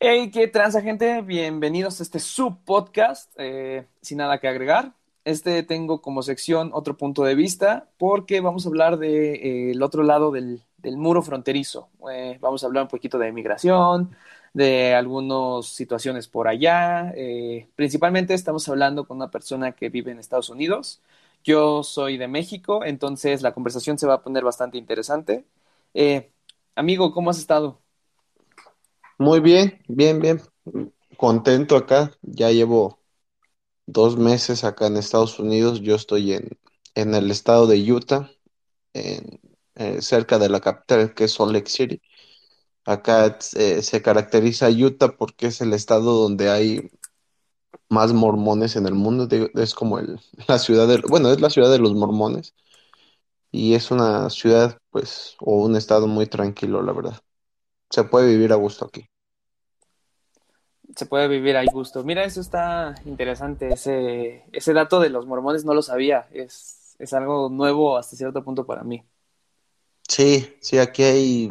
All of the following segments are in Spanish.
Hey, qué transa, gente. Bienvenidos a este subpodcast. Eh, sin nada que agregar. Este tengo como sección otro punto de vista porque vamos a hablar del de, eh, otro lado del, del muro fronterizo. Eh, vamos a hablar un poquito de migración, de algunas situaciones por allá. Eh, principalmente estamos hablando con una persona que vive en Estados Unidos. Yo soy de México, entonces la conversación se va a poner bastante interesante. Amigo, ¿cómo has estado? Muy bien, bien, bien. Contento acá. Ya llevo dos meses acá en Estados Unidos. Yo estoy en, en el estado de Utah, en, eh, cerca de la capital, que es Salt Lake City. Acá eh, se caracteriza Utah porque es el estado donde hay más mormones en el mundo. Es como el, la ciudad de, bueno, es la ciudad de los mormones y es una ciudad, pues, o un estado muy tranquilo, la verdad. Se puede vivir a gusto aquí. Se puede vivir ahí gusto. Mira, eso está interesante. Ese, ese dato de los mormones no lo sabía. Es, es algo nuevo hasta cierto punto para mí. Sí, sí, aquí hay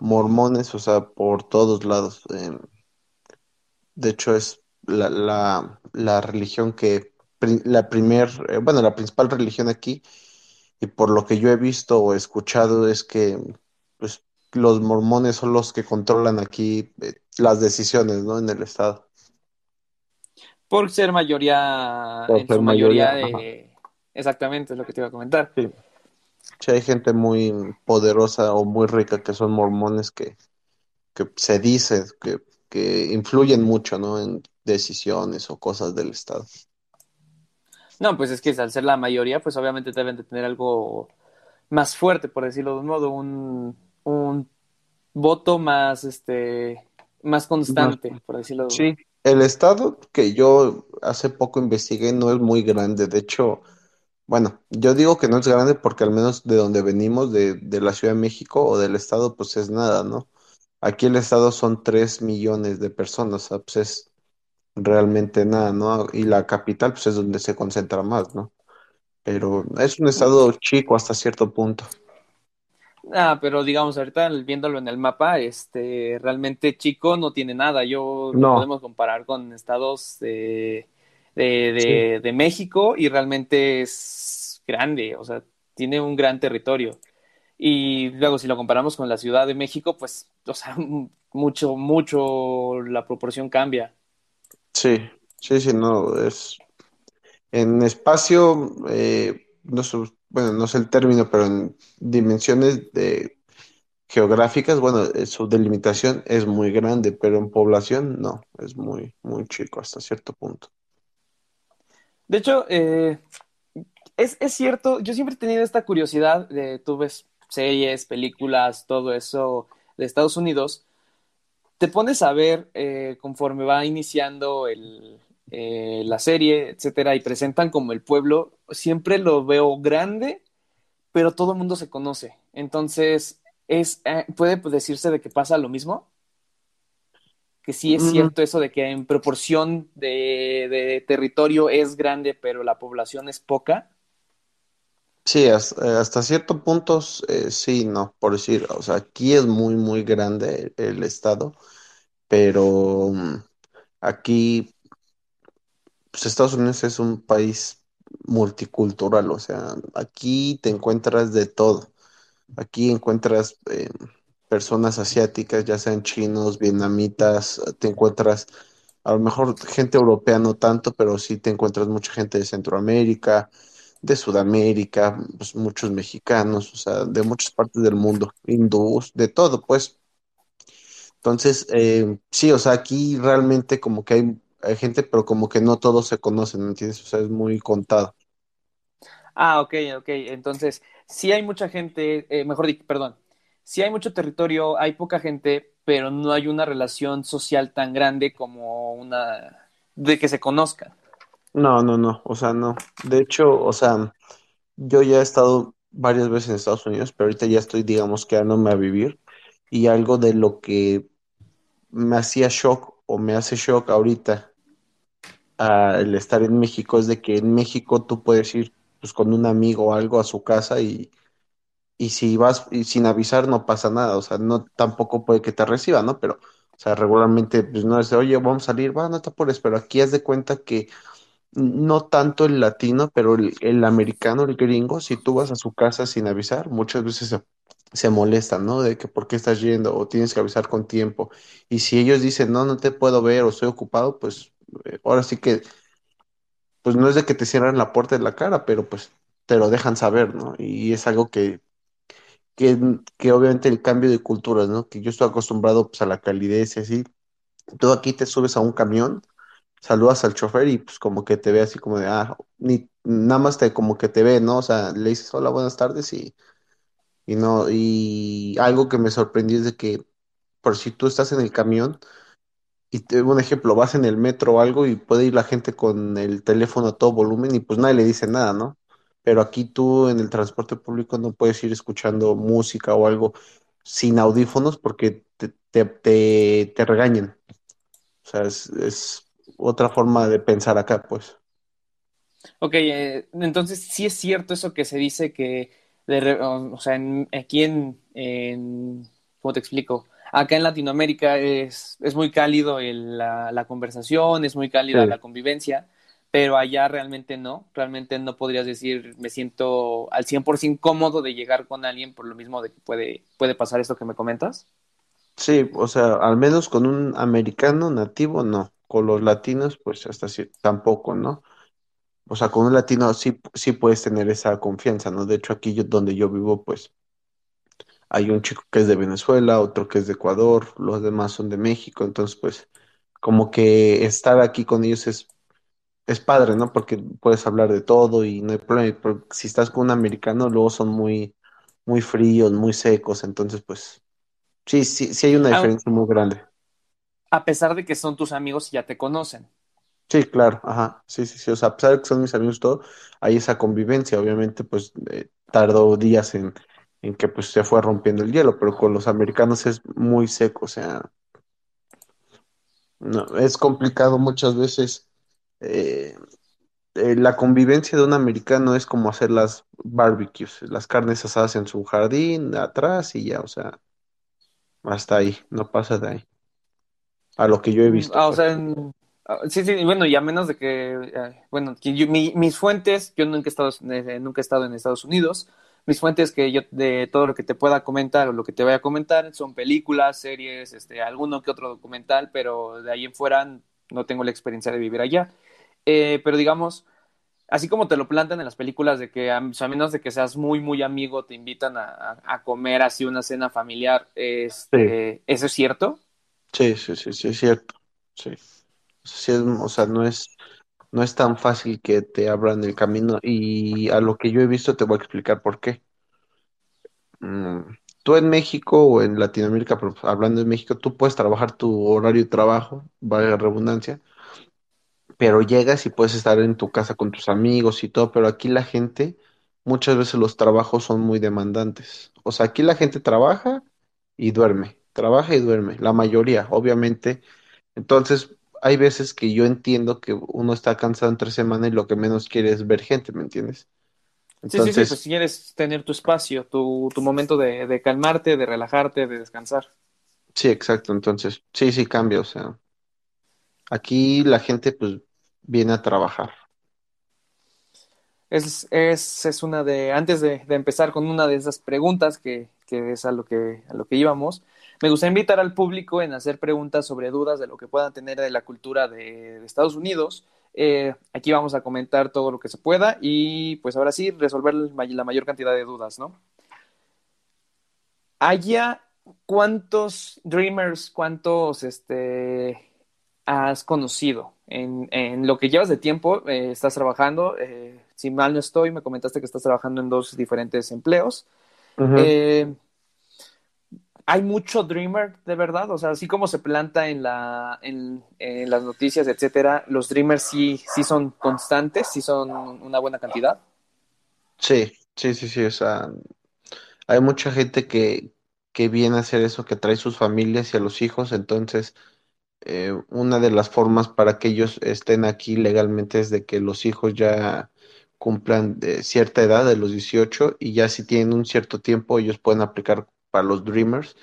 mormones, o sea, por todos lados. Eh, de hecho, es la, la, la religión que, la primer, eh, bueno, la principal religión aquí, y por lo que yo he visto o escuchado es que, los mormones son los que controlan aquí, eh, las decisiones, ¿no? En el estado. Por ser mayoría, Por en ser su mayoría, mayoría de... Exactamente, es lo que te iba a comentar. Sí, sí hay gente muy poderosa o muy rica que son mormones que, que se dice que, que influyen mucho, ¿no? En decisiones o cosas del estado. No, pues es que al ser la mayoría, pues obviamente deben de tener algo más fuerte, por decirlo de un modo, un, un voto más, este, más constante, por decirlo. Sí, el estado que yo hace poco investigué no es muy grande. De hecho, bueno, yo digo que no es grande porque al menos de donde venimos, de, de la Ciudad de México o del estado, pues es nada, ¿no? Aquí el estado son tres millones de personas, o sea, pues es realmente nada, ¿no? Y la capital, pues es donde se concentra más, ¿no? Pero es un estado chico hasta cierto punto. Ah, pero digamos, ahorita viéndolo en el mapa, este, realmente chico no tiene nada. Yo lo No, podemos comparar con estados de, de, sí. de, de México y realmente es grande, o sea, tiene un gran territorio. Y luego si lo comparamos con la Ciudad de México, pues, o sea, mucho, mucho la proporción cambia. Sí, sí, sí, no, es en espacio, eh, no sé, bueno, no sé el término, pero en dimensiones de geográficas, bueno, eh, su delimitación es muy grande, pero en población no, es muy, muy chico hasta cierto punto. De hecho, eh, es, es cierto, yo siempre he tenido esta curiosidad de, tú ves series, películas, todo eso de Estados Unidos, te pones a ver eh, conforme va iniciando el, eh, la serie, etcétera, y presentan como el pueblo, siempre lo veo grande, pero todo el mundo se conoce. Entonces, es, eh, puede decirse de que pasa lo mismo, que sí es Mm, cierto eso de que en proporción de, de territorio es grande, pero la población es poca. sí, eh, hasta, cierto punto, eh, sí, no, por decir, o sea, aquí es muy, muy grande el, el estado, pero mm, aquí pues Estados Unidos es un país multicultural, o sea, aquí te encuentras de todo. Aquí encuentras eh, personas asiáticas, ya sean chinos, vietnamitas, te encuentras a lo mejor gente europea no tanto, pero sí te encuentras mucha gente de Centroamérica, de Sudamérica, pues muchos mexicanos, o sea, de muchas partes del mundo, hindús, de todo, pues. Entonces, eh, sí, o sea, aquí realmente como que hay, hay gente, pero como que no todos se conocen, ¿me entiendes? O sea, es muy contado. Ah, ok, ok. Entonces, sí hay mucha gente, eh, mejor dicho, perdón, sí hay mucho territorio, hay poca gente, pero no hay una relación social tan grande como una de que se conozcan. No, no, no, o sea, no. De hecho, o sea, yo ya he estado varias veces en Estados Unidos, pero ahorita ya estoy, digamos, quedándome a vivir. Y algo de lo que me hacía shock o me hace shock ahorita al estar en México es de que en México tú puedes ir pues con un amigo o algo a su casa y, y si vas sin avisar no pasa nada, o sea, no tampoco puede que te reciba, ¿no? Pero O sea, regularmente, pues no es de, oye, vamos a salir, va, no te apures, pero aquí haz de cuenta que no tanto el latino, pero el, el americano, el gringo, si tú vas a su casa sin avisar, muchas veces se, se molestan, ¿no? De que por qué estás yendo o tienes que avisar con tiempo. Y si ellos dicen, no, no te puedo ver o estoy ocupado, pues eh, ahora sí que, pues no es de que te cierran la puerta de la cara, pero pues te lo dejan saber, ¿no? Y es algo que, que, que obviamente el cambio de culturas, ¿no? Que yo estoy acostumbrado pues a la calidez y así. Tú aquí te subes a un camión saludas al chofer y pues como que te ve así como de, ah, ni nada más te como que te ve, ¿no? O sea, le dices hola, buenas tardes y, y no, y algo que me sorprendió es de que por si tú estás en el camión y te un ejemplo, vas en el metro o algo y puede ir la gente con el teléfono a todo volumen y pues nadie le dice nada, ¿no? Pero aquí tú en el transporte público no puedes ir escuchando música o algo sin audífonos porque te, te, te, te regañan. O sea, es, es otra forma de pensar acá, pues. Ok, eh, entonces sí es cierto eso que se dice que, de o, sea, en- aquí en, en, ¿cómo te explico? Acá en Latinoamérica es, es muy cálido el- la, la conversación, es muy cálida Sí. la convivencia, pero allá realmente no, realmente no podrías decir me siento al 100% cómodo de llegar con alguien por lo mismo de que puede, puede pasar esto que me comentas. Sí, o sea, al menos con un americano nativo, no. Con los latinos, pues hasta así, tampoco, ¿no? O sea, con un latino sí, sí puedes tener esa confianza, ¿no? De hecho, aquí yo, donde yo vivo, pues hay un chico que es de Venezuela, otro que es de Ecuador, los demás son de México, entonces, pues, como que estar aquí con ellos es, es padre, ¿no? Porque puedes hablar de todo y no hay problema. Pero si estás con un americano, luego son muy, muy fríos, muy secos, entonces, pues, sí, sí, sí hay una diferencia muy grande. a pesar de que son tus amigos y ya te conocen. Sí, claro, ajá, sí, sí, sí, o sea, a pesar de que son mis amigos todo, hay esa convivencia, obviamente, pues eh, tardó días en, en que pues se fue rompiendo el hielo, pero con los americanos es muy seco, o sea, no, es complicado muchas veces, eh, eh, la convivencia de un americano es como hacer las barbecues, las carnes asadas en su jardín, atrás y ya, o sea, hasta ahí, no pasa de ahí, a lo que yo he Mm, visto, Ah, o pues. sea, en- sí, sí, bueno, y a menos de que, eh, bueno, que yo- mi- mis fuentes, yo nunca he estado, eh, nunca he estado en Estados Unidos, mis fuentes que yo, de todo lo que te pueda comentar o lo que te voy a comentar son películas, series, este, alguno que otro documental, pero de ahí en fuera no tengo la experiencia de vivir allá. Eh, pero digamos, así como te lo plantan en las películas de que a, menos de que seas muy, muy amigo, te invitan a, comer así una cena familiar, Sí, este, ¿eso es cierto? sí, sí, sí, sí, es cierto, sí. O sea, no es, no es tan fácil que te abran el camino y a lo que yo he visto te voy a explicar por qué. Mm, tú en México o en Latinoamérica, pero hablando de México, tú puedes trabajar tu horario de trabajo, valga redundancia, pero llegas y puedes estar en tu casa con tus amigos y todo, pero aquí la gente, muchas veces los trabajos son muy demandantes. O sea, aquí la gente trabaja y duerme, trabaja y duerme, la mayoría, obviamente entonces, hay veces que yo entiendo que uno está cansado entre semana y lo que menos quiere es ver gente, ¿me entiendes? Sí, sí, sí, pues Entonces, si quieres tener tu espacio, tu, tu momento de, de calmarte, de relajarte, de descansar. sí, exacto. Entonces, sí, sí cambia. O sea, aquí la gente pues viene a trabajar. Es, es, es una de, antes de, de empezar con una de esas preguntas que, que es a lo que, a lo que íbamos, me gustaría invitar al público en hacer preguntas sobre dudas de lo que puedan tener de la cultura de, de Estados Unidos. Eh, aquí vamos a comentar todo lo que se pueda y pues ahora sí, resolver la mayor cantidad de dudas, ¿no? Allá, ¿cuántos Dreamers, cuántos este, has conocido? En, en lo que llevas de tiempo, eh, estás trabajando, eh, si mal no estoy, me comentaste que estás trabajando en dos diferentes empleos. Hay mucho Dreamer, de verdad, o sea, así como se planta en, la, en, las noticias, etcétera, los Dreamers sí, sí son constantes, sí son una buena cantidad. Sí, sí, sí, sí. O sea, hay mucha gente que, que viene a hacer eso, que trae sus familias y a los hijos. Entonces, eh, una de las formas para que ellos estén aquí legalmente es de que los hijos ya cumplan de cierta edad, de los 18 y ya si tienen un cierto tiempo, ellos pueden aplicar para los Dreamers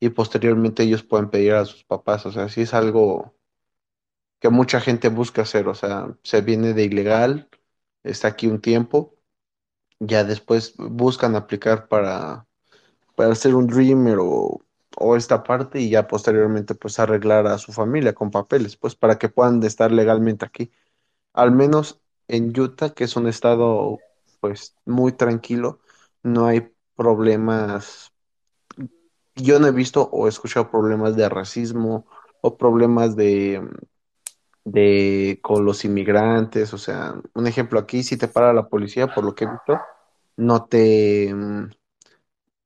y posteriormente ellos pueden pedir a sus papás. O sea, sí es algo que mucha gente busca hacer. O sea, se viene de ilegal, está aquí un tiempo, ya después buscan aplicar para, para ser un dreamer o, o esta parte y ya posteriormente pues arreglar a su familia con papeles, pues para que puedan estar legalmente aquí. Al menos en Utah, que es un estado pues muy tranquilo, no hay problemas. Yo no he visto o escuchado problemas de racismo o problemas de, de con los inmigrantes. O sea, un ejemplo aquí, si te para la policía, por lo que he visto, no te, mm,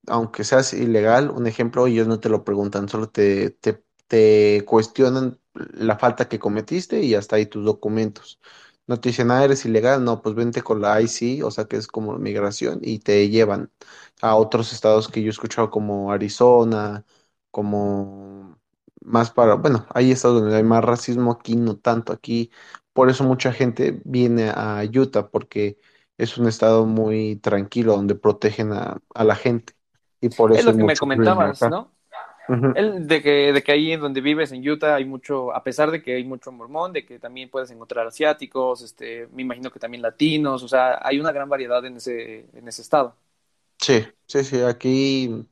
aunque seas ilegal, un ejemplo, ellos no te lo preguntan, solo te, te, te cuestionan la falta que cometiste y hasta ahí tus documentos. No te dicen, ah, eres ilegal, no, pues vente con la IC, o sea que es como migración, y te llevan a otros estados que yo he escuchado como Arizona, como más para, bueno, hay estados donde hay más racismo, aquí no tanto, aquí, por eso mucha gente viene a Utah, porque es un estado muy tranquilo, donde protegen a, a la gente y por Es eso lo que me comentabas, acá. De que, de que ahí en donde vives en Utah hay mucho, a pesar de que hay mucho mormón, de que también puedes encontrar asiáticos, este, me imagino que también latinos, o sea, hay una gran variedad en ese, en ese estado. Sí, sí, sí, aquí,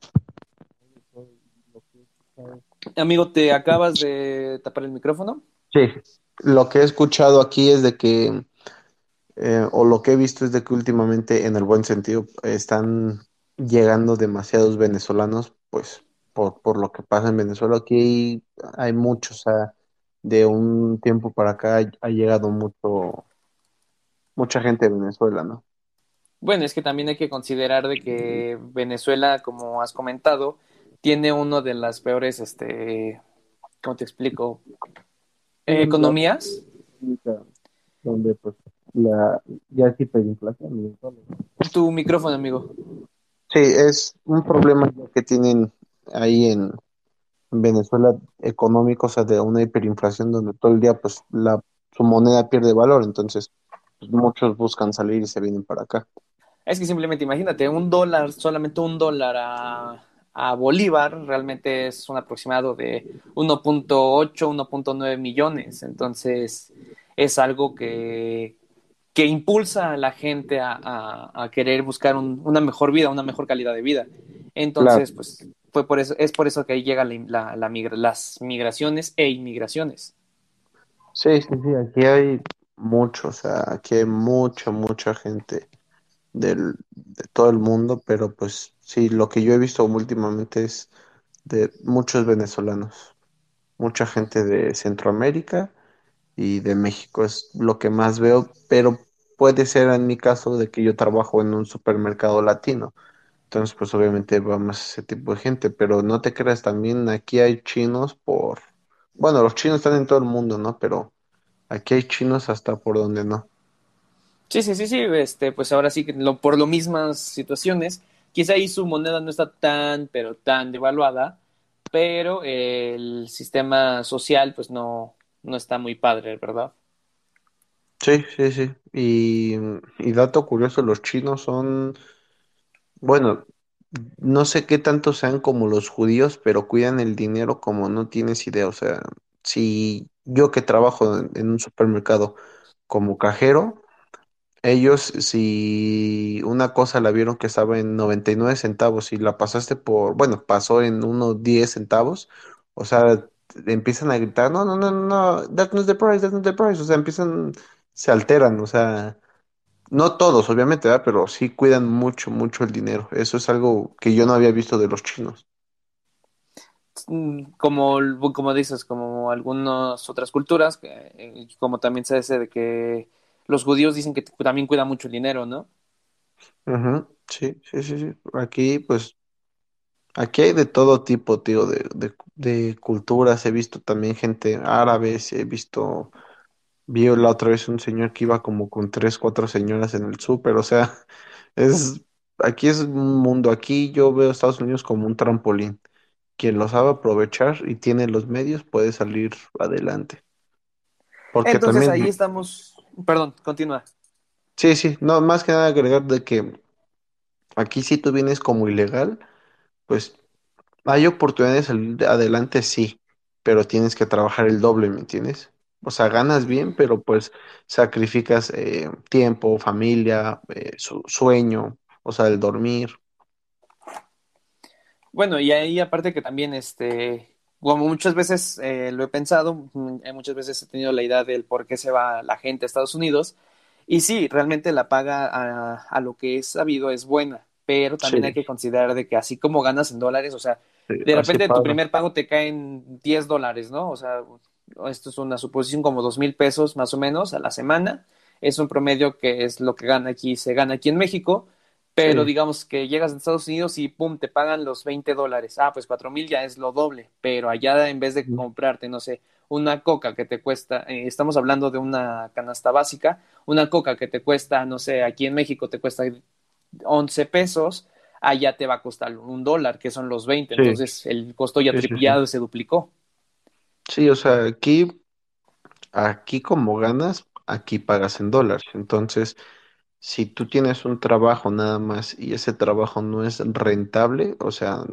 Amigo, ¿te acabas de tapar el micrófono? sí, lo que he escuchado aquí es de que, eh, o lo que he visto es de que últimamente, en el buen sentido, están llegando demasiados venezolanos, pues, por, por lo que pasa en Venezuela. Aquí hay, hay muchos, o sea, de un tiempo para acá ha, llegado mucho, mucha gente de Venezuela, ¿no? Bueno, es que también hay que considerar de que Venezuela, como has comentado, tiene uno de las peores, este, ¿cómo te explico? Eh, economías. donde pues la ya es hiperinflación. Tu micrófono, amigo. Sí, es un problema que tienen ahí en Venezuela económico, o sea, de una hiperinflación donde todo el día pues la su moneda pierde valor, entonces pues, muchos buscan salir y se vienen para acá. Es que simplemente imagínate, un dólar, solamente un dólar a, a Bolívar, realmente es un aproximado de 1.8, 1.9 millones. Entonces, es algo que, que impulsa a la gente a, a, a querer buscar un, una mejor vida, una mejor calidad de vida. Claro. Entonces, pues, fue por eso, es por eso que ahí llegan la, migra, las migraciones e inmigraciones. Sí, sí, sí, aquí hay mucho, o sea, aquí hay mucha, mucha gente del, de todo el mundo, pero pues sí, lo que yo he visto últimamente es de muchos venezolanos, mucha gente de Centroamérica y de México es lo que más veo, pero puede ser en mi caso de que yo trabajo en un supermercado latino, entonces pues obviamente va más ese tipo de gente, pero no te creas, también aquí hay chinos por, bueno, los chinos están en todo el mundo, ¿no? Pero aquí hay chinos hasta por donde no. Sí, sí, sí, sí, este, pues ahora sí que lo, por lo mismas situaciones, quizá ahí su moneda no está tan, pero tan devaluada, pero el sistema social pues no, no está muy padre, ¿verdad? Sí, sí, sí. Y, y dato curioso, los chinos son, bueno, no sé qué tanto sean como los judíos, pero cuidan el dinero como no tienes idea. O sea, si yo que trabajo en, un supermercado como cajero, ellos si una cosa la vieron que estaba en 99 centavos y la pasaste por, bueno, pasó en unos 10 centavos, o sea, empiezan a gritar, no, no, no, no, no, that's not the price, that's not the price. O sea, empiezan, se alteran, o sea. No todos, obviamente, ¿verdad? Pero sí cuidan mucho, mucho el dinero. Eso es algo que yo no había visto de los chinos. Mm, Como, como dices, como algunas otras culturas, eh, como también se dice de que los judíos dicen que también cuidan mucho el dinero, ¿no? Sí, sí, sí, sí. Aquí, pues, aquí hay de todo tipo, tío, de, de, de culturas. He visto también gente árabe, he visto, vi la otra vez un señor que iba como con tres, cuatro señoras en el súper. O sea, es, aquí es un mundo. Aquí yo veo a Estados Unidos como un trampolín. Quien lo sabe aprovechar y tiene los medios puede salir adelante. Porque Entonces ahí estamos, perdón, continúa. sí, sí, no, más que nada agregar de que aquí si tú vienes como ilegal, pues Hay oportunidades al- adelante, sí, pero tienes que trabajar el doble, ¿me entiendes? O sea, ganas bien, pero pues sacrificas eh, tiempo, familia, eh, su- sueño, o sea, el dormir. Bueno, y ahí aparte que también, este, como muchas veces eh, lo he pensado, mm, muchas veces he tenido la idea del por qué se va la gente a Estados Unidos, y sí, realmente la paga a, a lo que es sabido es buena, pero también hay que considerar de que así como ganas en dólares, o sea, sí, de repente tu primer pago te cae en 10 dólares, ¿no? O sea, esto es una suposición como dos mil pesos más o menos a la semana, es un promedio que es lo que gana aquí, se gana aquí en México pero Sí, digamos que llegas a Estados Unidos y pum, te pagan los 20 dólares. Ah, pues cuatro mil ya es lo doble, pero allá en vez de comprarte, no sé, una coca que te cuesta, eh, estamos hablando de una canasta básica, una coca que te cuesta, no sé, aquí en México te cuesta 11 pesos, allá te va a costar un dólar, que son los veinte sí, entonces el costo ya sí. triplicado se duplicó. Sí, o sea, aquí, aquí como ganas, aquí pagas en dólares. Entonces, si tú tienes un trabajo nada más y ese trabajo no es rentable, o sea,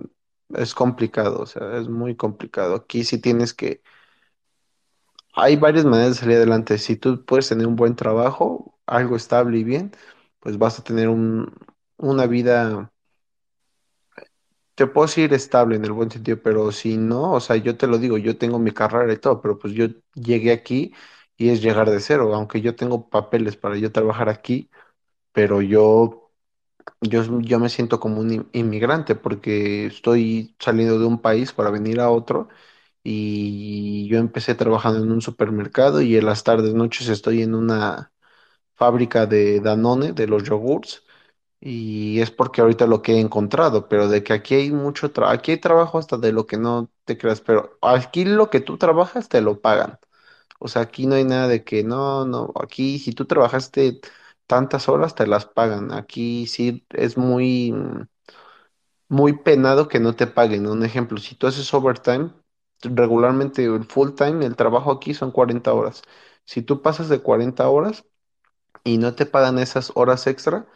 es complicado, o sea, es muy complicado. Aquí sí tienes que, hay varias maneras de salir adelante. Si tú puedes tener un buen trabajo, algo estable y bien, pues vas a tener un, una vida, te puedo decir estable en el buen sentido, pero si no, o sea, yo te lo digo, yo tengo mi carrera y todo, pero pues yo llegué aquí y es llegar de cero, aunque yo tengo papeles para yo trabajar aquí, pero yo Yo, yo me siento como un in- inmigrante porque estoy saliendo de un país para venir a otro y yo empecé trabajando en un supermercado y en las tardes, noches estoy en una fábrica de Danone, de los yogurts, y es porque ahorita lo que he encontrado, pero de que aquí hay mucho trabajo, aquí hay trabajo hasta de lo que no te creas, pero aquí lo que tú trabajas te lo pagan. O sea, aquí no hay nada de que no, no, aquí si tú trabajaste tantas horas te las pagan. Aquí sí es muy, muy penado que no te paguen. Un ejemplo, si tú haces overtime, regularmente el full time, el trabajo aquí son 40 horas. Si tú pasas de 40 horas y no te pagan esas horas extra,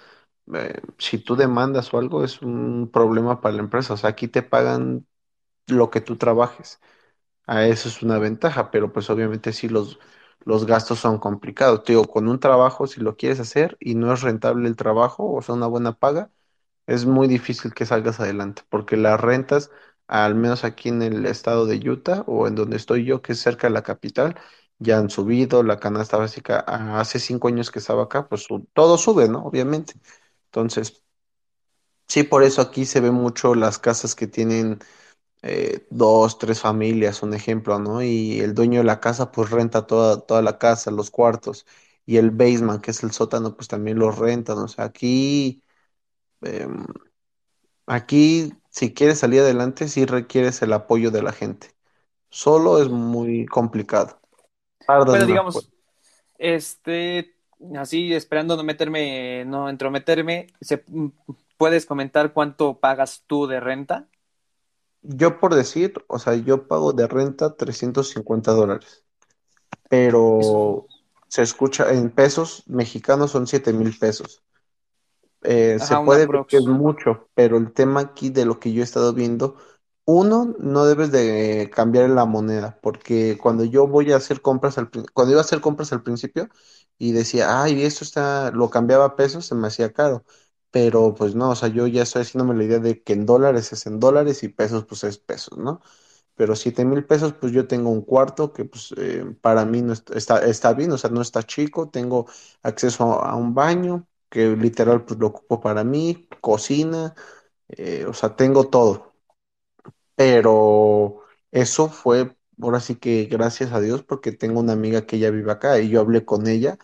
eh, si tú demandas o algo, es un problema para la empresa. O sea, aquí te pagan lo que tú trabajes. A eso es una ventaja, pero pues obviamente sí los, los gastos son complicados. Te digo, con un trabajo, si lo quieres hacer y no es rentable el trabajo, o sea, una buena paga, es muy difícil que salgas adelante, porque las rentas, al menos aquí en el estado de Utah o en donde estoy yo, que es cerca de la capital, ya han subido. La canasta básica, ah, hace cinco años que estaba acá, pues todo sube, ¿no? Obviamente. Entonces, sí, por eso aquí se ve mucho las casas que tienen eh, dos, tres familias, un ejemplo, ¿no? Y el dueño de la casa pues renta toda, toda la casa, los cuartos, y el basement, que es el sótano, pues también los rentan. O sea, aquí, em, aquí si quieres salir adelante, sí requieres el apoyo de la gente. Solo es muy complicado. Tardas pues. digamos, este, así esperando no meterme, no entrometerme, ¿se, ¿puedes comentar cuánto pagas tú de renta? Yo por decir, o sea, yo pago de renta 350 dólares, pero se escucha en pesos mexicanos son siete mil pesos. eh, se Ajá, puede ver que es mucho, pero el tema aquí de lo que yo he estado viendo, uno, no debes de cambiar la moneda, porque cuando yo voy a hacer compras al, cuando iba a hacer compras al principio y decía, ay, esto está, lo cambiaba a pesos, se me hacía caro, pero pues no, o sea, yo ya estoy haciéndome la idea de que en dólares es en dólares y pesos pues es pesos, ¿no? Pero siete mil pesos, pues yo tengo un cuarto que pues eh, para mí no est- está, está bien, o sea, no está chico, tengo acceso a, a un baño, que literal pues lo ocupo para mí, cocina, eh, o sea, tengo todo. Pero eso fue, ahora sí que gracias a Dios, porque tengo una amiga que ella vive acá y yo hablé con ella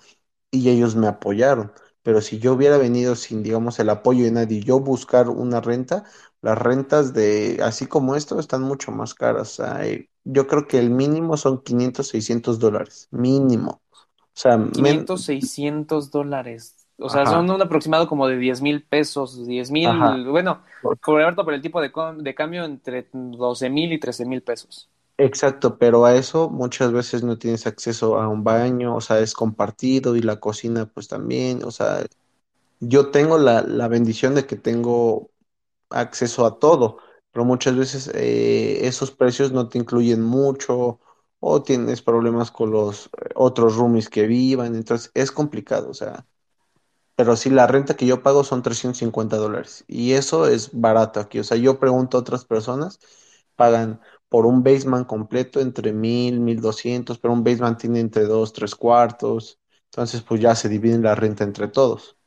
y ellos me apoyaron. Pero si yo hubiera venido sin, digamos, el apoyo de nadie, yo buscar una renta, las rentas de, así como esto, están mucho más caras. Eh, yo creo que el mínimo son 500 600 dólares, mínimo. O sea, men, quinientos seiscientos dólares. O sea, son un aproximado como de diez mil pesos, diez ajá. mil, bueno, por por el tipo de, cambio entre doce mil y trece mil pesos. Exacto, pero a eso muchas veces no tienes acceso a un baño, o sea, es compartido y la cocina pues también, o sea, yo tengo la, la bendición de que tengo acceso a todo, pero muchas veces eh, esos precios no te incluyen mucho o tienes problemas con los eh, otros roomies que vivan, entonces es complicado, o sea, pero sí la renta que yo pago son 350 dólares y eso es barato aquí, o sea, yo pregunto a otras personas, pagan por un basement completo entre mil, mil doscientos, pero un basement tiene entre dos, tres cuartos, entonces pues ya se dividen la renta entre todos.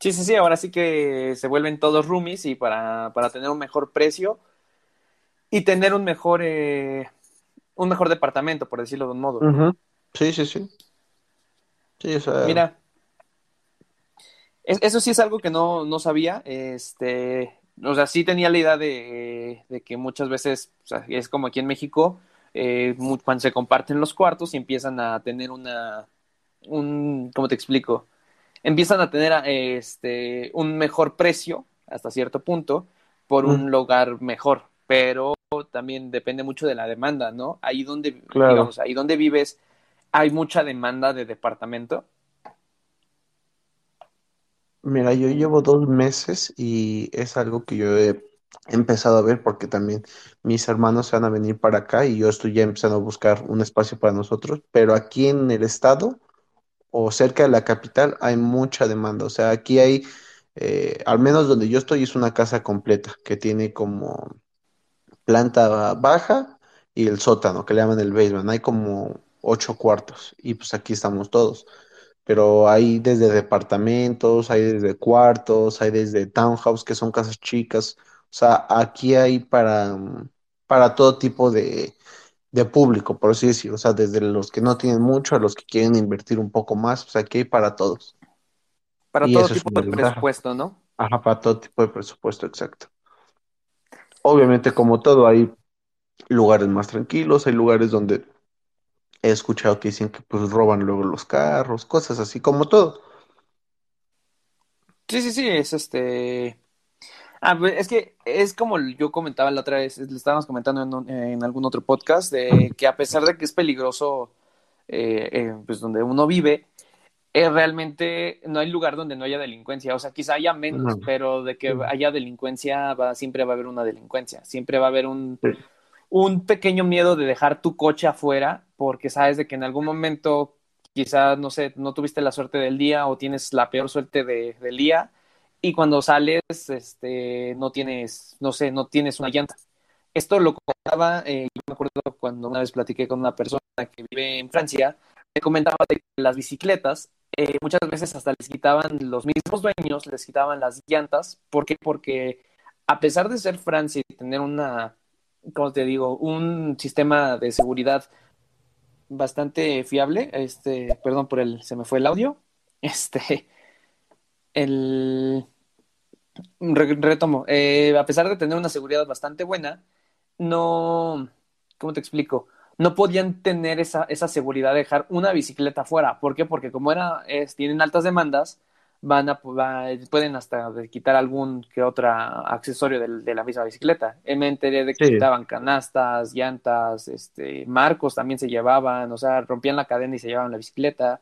Sí, sí, sí, ahora sí que se vuelven todos roomies y para, para tener un mejor precio y tener un mejor, eh, un mejor departamento, por decirlo de un modo. Sí, sí, sí. Sí, o sea, Mira, es- eso sí es algo que no, no sabía. Este, o sea, sí tenía la idea de, de que muchas veces, o sea, es como aquí en México, eh, cuando se comparten los cuartos y empiezan a tener una, un, ¿cómo te explico? Empiezan a tener eh, este, un mejor precio hasta cierto punto por mm, un lugar mejor, pero también depende mucho de la demanda, ¿no? Ahí donde, claro. digamos, ahí donde vives, hay mucha demanda de departamento. Mira, yo llevo dos meses y es algo que yo he empezado a ver porque también mis hermanos se van a venir para acá y yo estoy ya empezando a buscar un espacio para nosotros, pero aquí en el estado o cerca de la capital hay mucha demanda, o sea, aquí hay, eh, al menos donde yo estoy, es una casa completa que tiene como planta baja y el sótano, que le llaman el basement. Hay como ocho cuartos y pues aquí estamos todos. Pero hay desde departamentos, hay desde cuartos, hay desde townhouse, que son casas chicas. O sea, aquí hay para, mm, para todo tipo de, de público, por así decirlo. O sea, desde los que no tienen mucho a los que quieren invertir un poco más. O sea, aquí hay para todos. para Y todo tipo de ventaja. presupuesto, ¿no? Ajá, para todo tipo de presupuesto, exacto. Obviamente, como todo, hay lugares más tranquilos, hay lugares donde he escuchado que dicen que pues roban luego los carros, cosas así como todo. Sí, sí, sí, es este... Ah, pues, es que es como yo comentaba la otra vez, le estábamos comentando en, un- en algún otro podcast, de que a pesar de que es peligroso, eh, eh, pues donde uno vive, eh, realmente no hay lugar donde no haya delincuencia. O sea, quizá haya No, menos, pero de que haya delincuencia, va, siempre va a haber una delincuencia. Siempre va a haber un, sí, un pequeño miedo de dejar tu coche afuera porque sabes de que en algún momento quizás, no sé, no tuviste la suerte del día o tienes la peor suerte de- del día y cuando sales, este, no tienes, no sé, no tienes una llanta. Esto lo comentaba, eh, yo me acuerdo cuando una vez platiqué con una persona que vive en Francia, me comentaba de que las bicicletas eh, muchas veces hasta les quitaban los mismos dueños, les quitaban las llantas. ¿Por qué? Porque a pesar de ser Francia y tener una, ¿cómo te digo? Un sistema de seguridad bastante fiable. Este, perdón por el, se me fue el audio. Este, el, re- retomo. Eh, a pesar de tener una seguridad bastante buena, no, ¿cómo te explico? No podían tener esa, esa seguridad de dejar una bicicleta afuera. ¿Por qué? Porque como era, tienen altas demandas, van a, va- pueden hasta quitar algún que otro accesorio de, la misma bicicleta. Eh, Me enteré de que sí, quitaban canastas, llantas, este, marcos también se llevaban, o sea, rompían la cadena y se llevaban la bicicleta.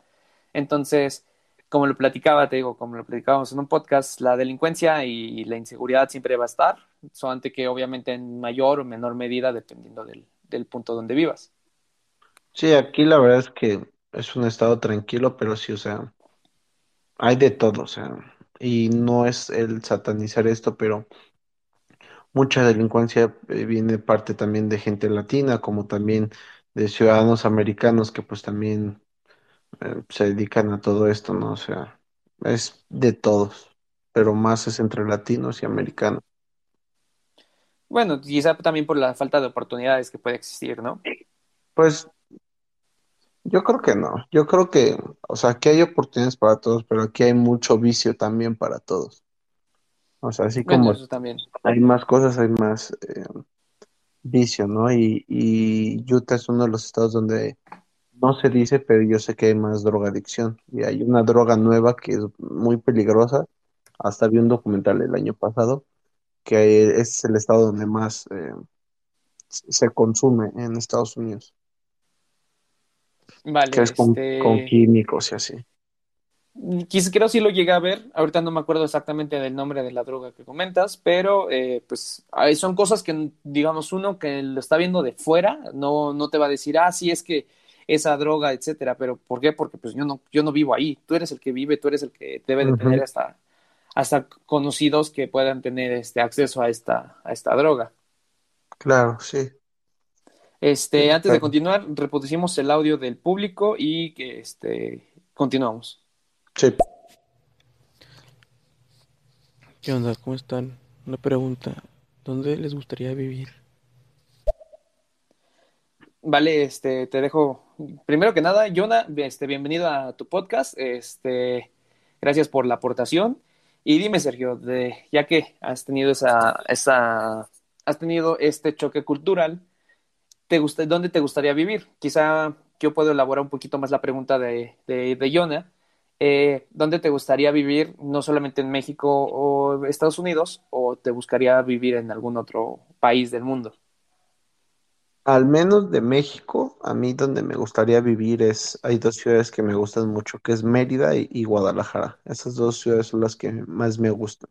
Entonces, como lo platicaba, te digo, como lo platicábamos en un podcast, la delincuencia y la inseguridad siempre va a estar, solamente que obviamente en mayor o menor medida dependiendo del, del punto donde vivas. Sí, aquí la verdad es que es un estado tranquilo, pero sí, o sea, hay de todo, o sea, y no es el satanizar esto, pero mucha delincuencia eh, viene parte también de gente latina, como también de ciudadanos americanos que pues también eh, se dedican a todo esto, ¿no? O sea, es de todos, pero más es entre latinos y americanos. Bueno, quizá también por la falta de oportunidades que puede existir, ¿no? Pues yo creo que no, yo creo que, o sea, aquí hay oportunidades para todos, pero aquí hay mucho vicio también para todos. O sea, así Bueno, como eso también. hay más cosas, hay más eh, vicio, ¿no? Y, y Utah es uno de los estados donde no se dice, pero yo sé que hay más drogadicción. Y hay una droga nueva que es muy peligrosa. Hasta vi un documental el año pasado, que es el estado donde más eh, se consume en Estados Unidos, que Vale, es con, con este, químicos y así. Quizás creo sí lo llegué a ver, ahorita no me acuerdo exactamente del nombre de la droga que comentas, pero eh, pues son cosas que, digamos, uno que lo está viendo de fuera, no, no te va a decir, ah, sí, es que esa droga, etcétera, pero ¿por qué? Porque pues yo no, yo no vivo ahí, tú eres el que vive, tú eres el que debe de tener hasta, hasta conocidos que puedan tener este acceso a esta, a esta droga. Claro, sí. Este, antes de continuar, reproducimos el audio del público y que este, continuamos. Sí. ¿Qué onda? ¿Cómo están? Una pregunta. ¿Dónde les gustaría vivir? Vale, este, te dejo. Primero que nada, Jonah, este, bienvenido a tu podcast. Este, gracias por la aportación. Y dime, Sergio, de, ya que has tenido esa, esa, has tenido este choque cultural, ¿te gusta, ¿dónde te gustaría vivir? Quizá yo puedo elaborar un poquito más la pregunta de, de, de Jonah eh, ¿dónde te gustaría vivir? No solamente en México o Estados Unidos, o te buscaría vivir en algún otro país del mundo. Al menos de México, a mí donde me gustaría vivir es, hay dos ciudades que me gustan mucho, que es Mérida y, Guadalajara. Esas dos ciudades son las que más me gustan.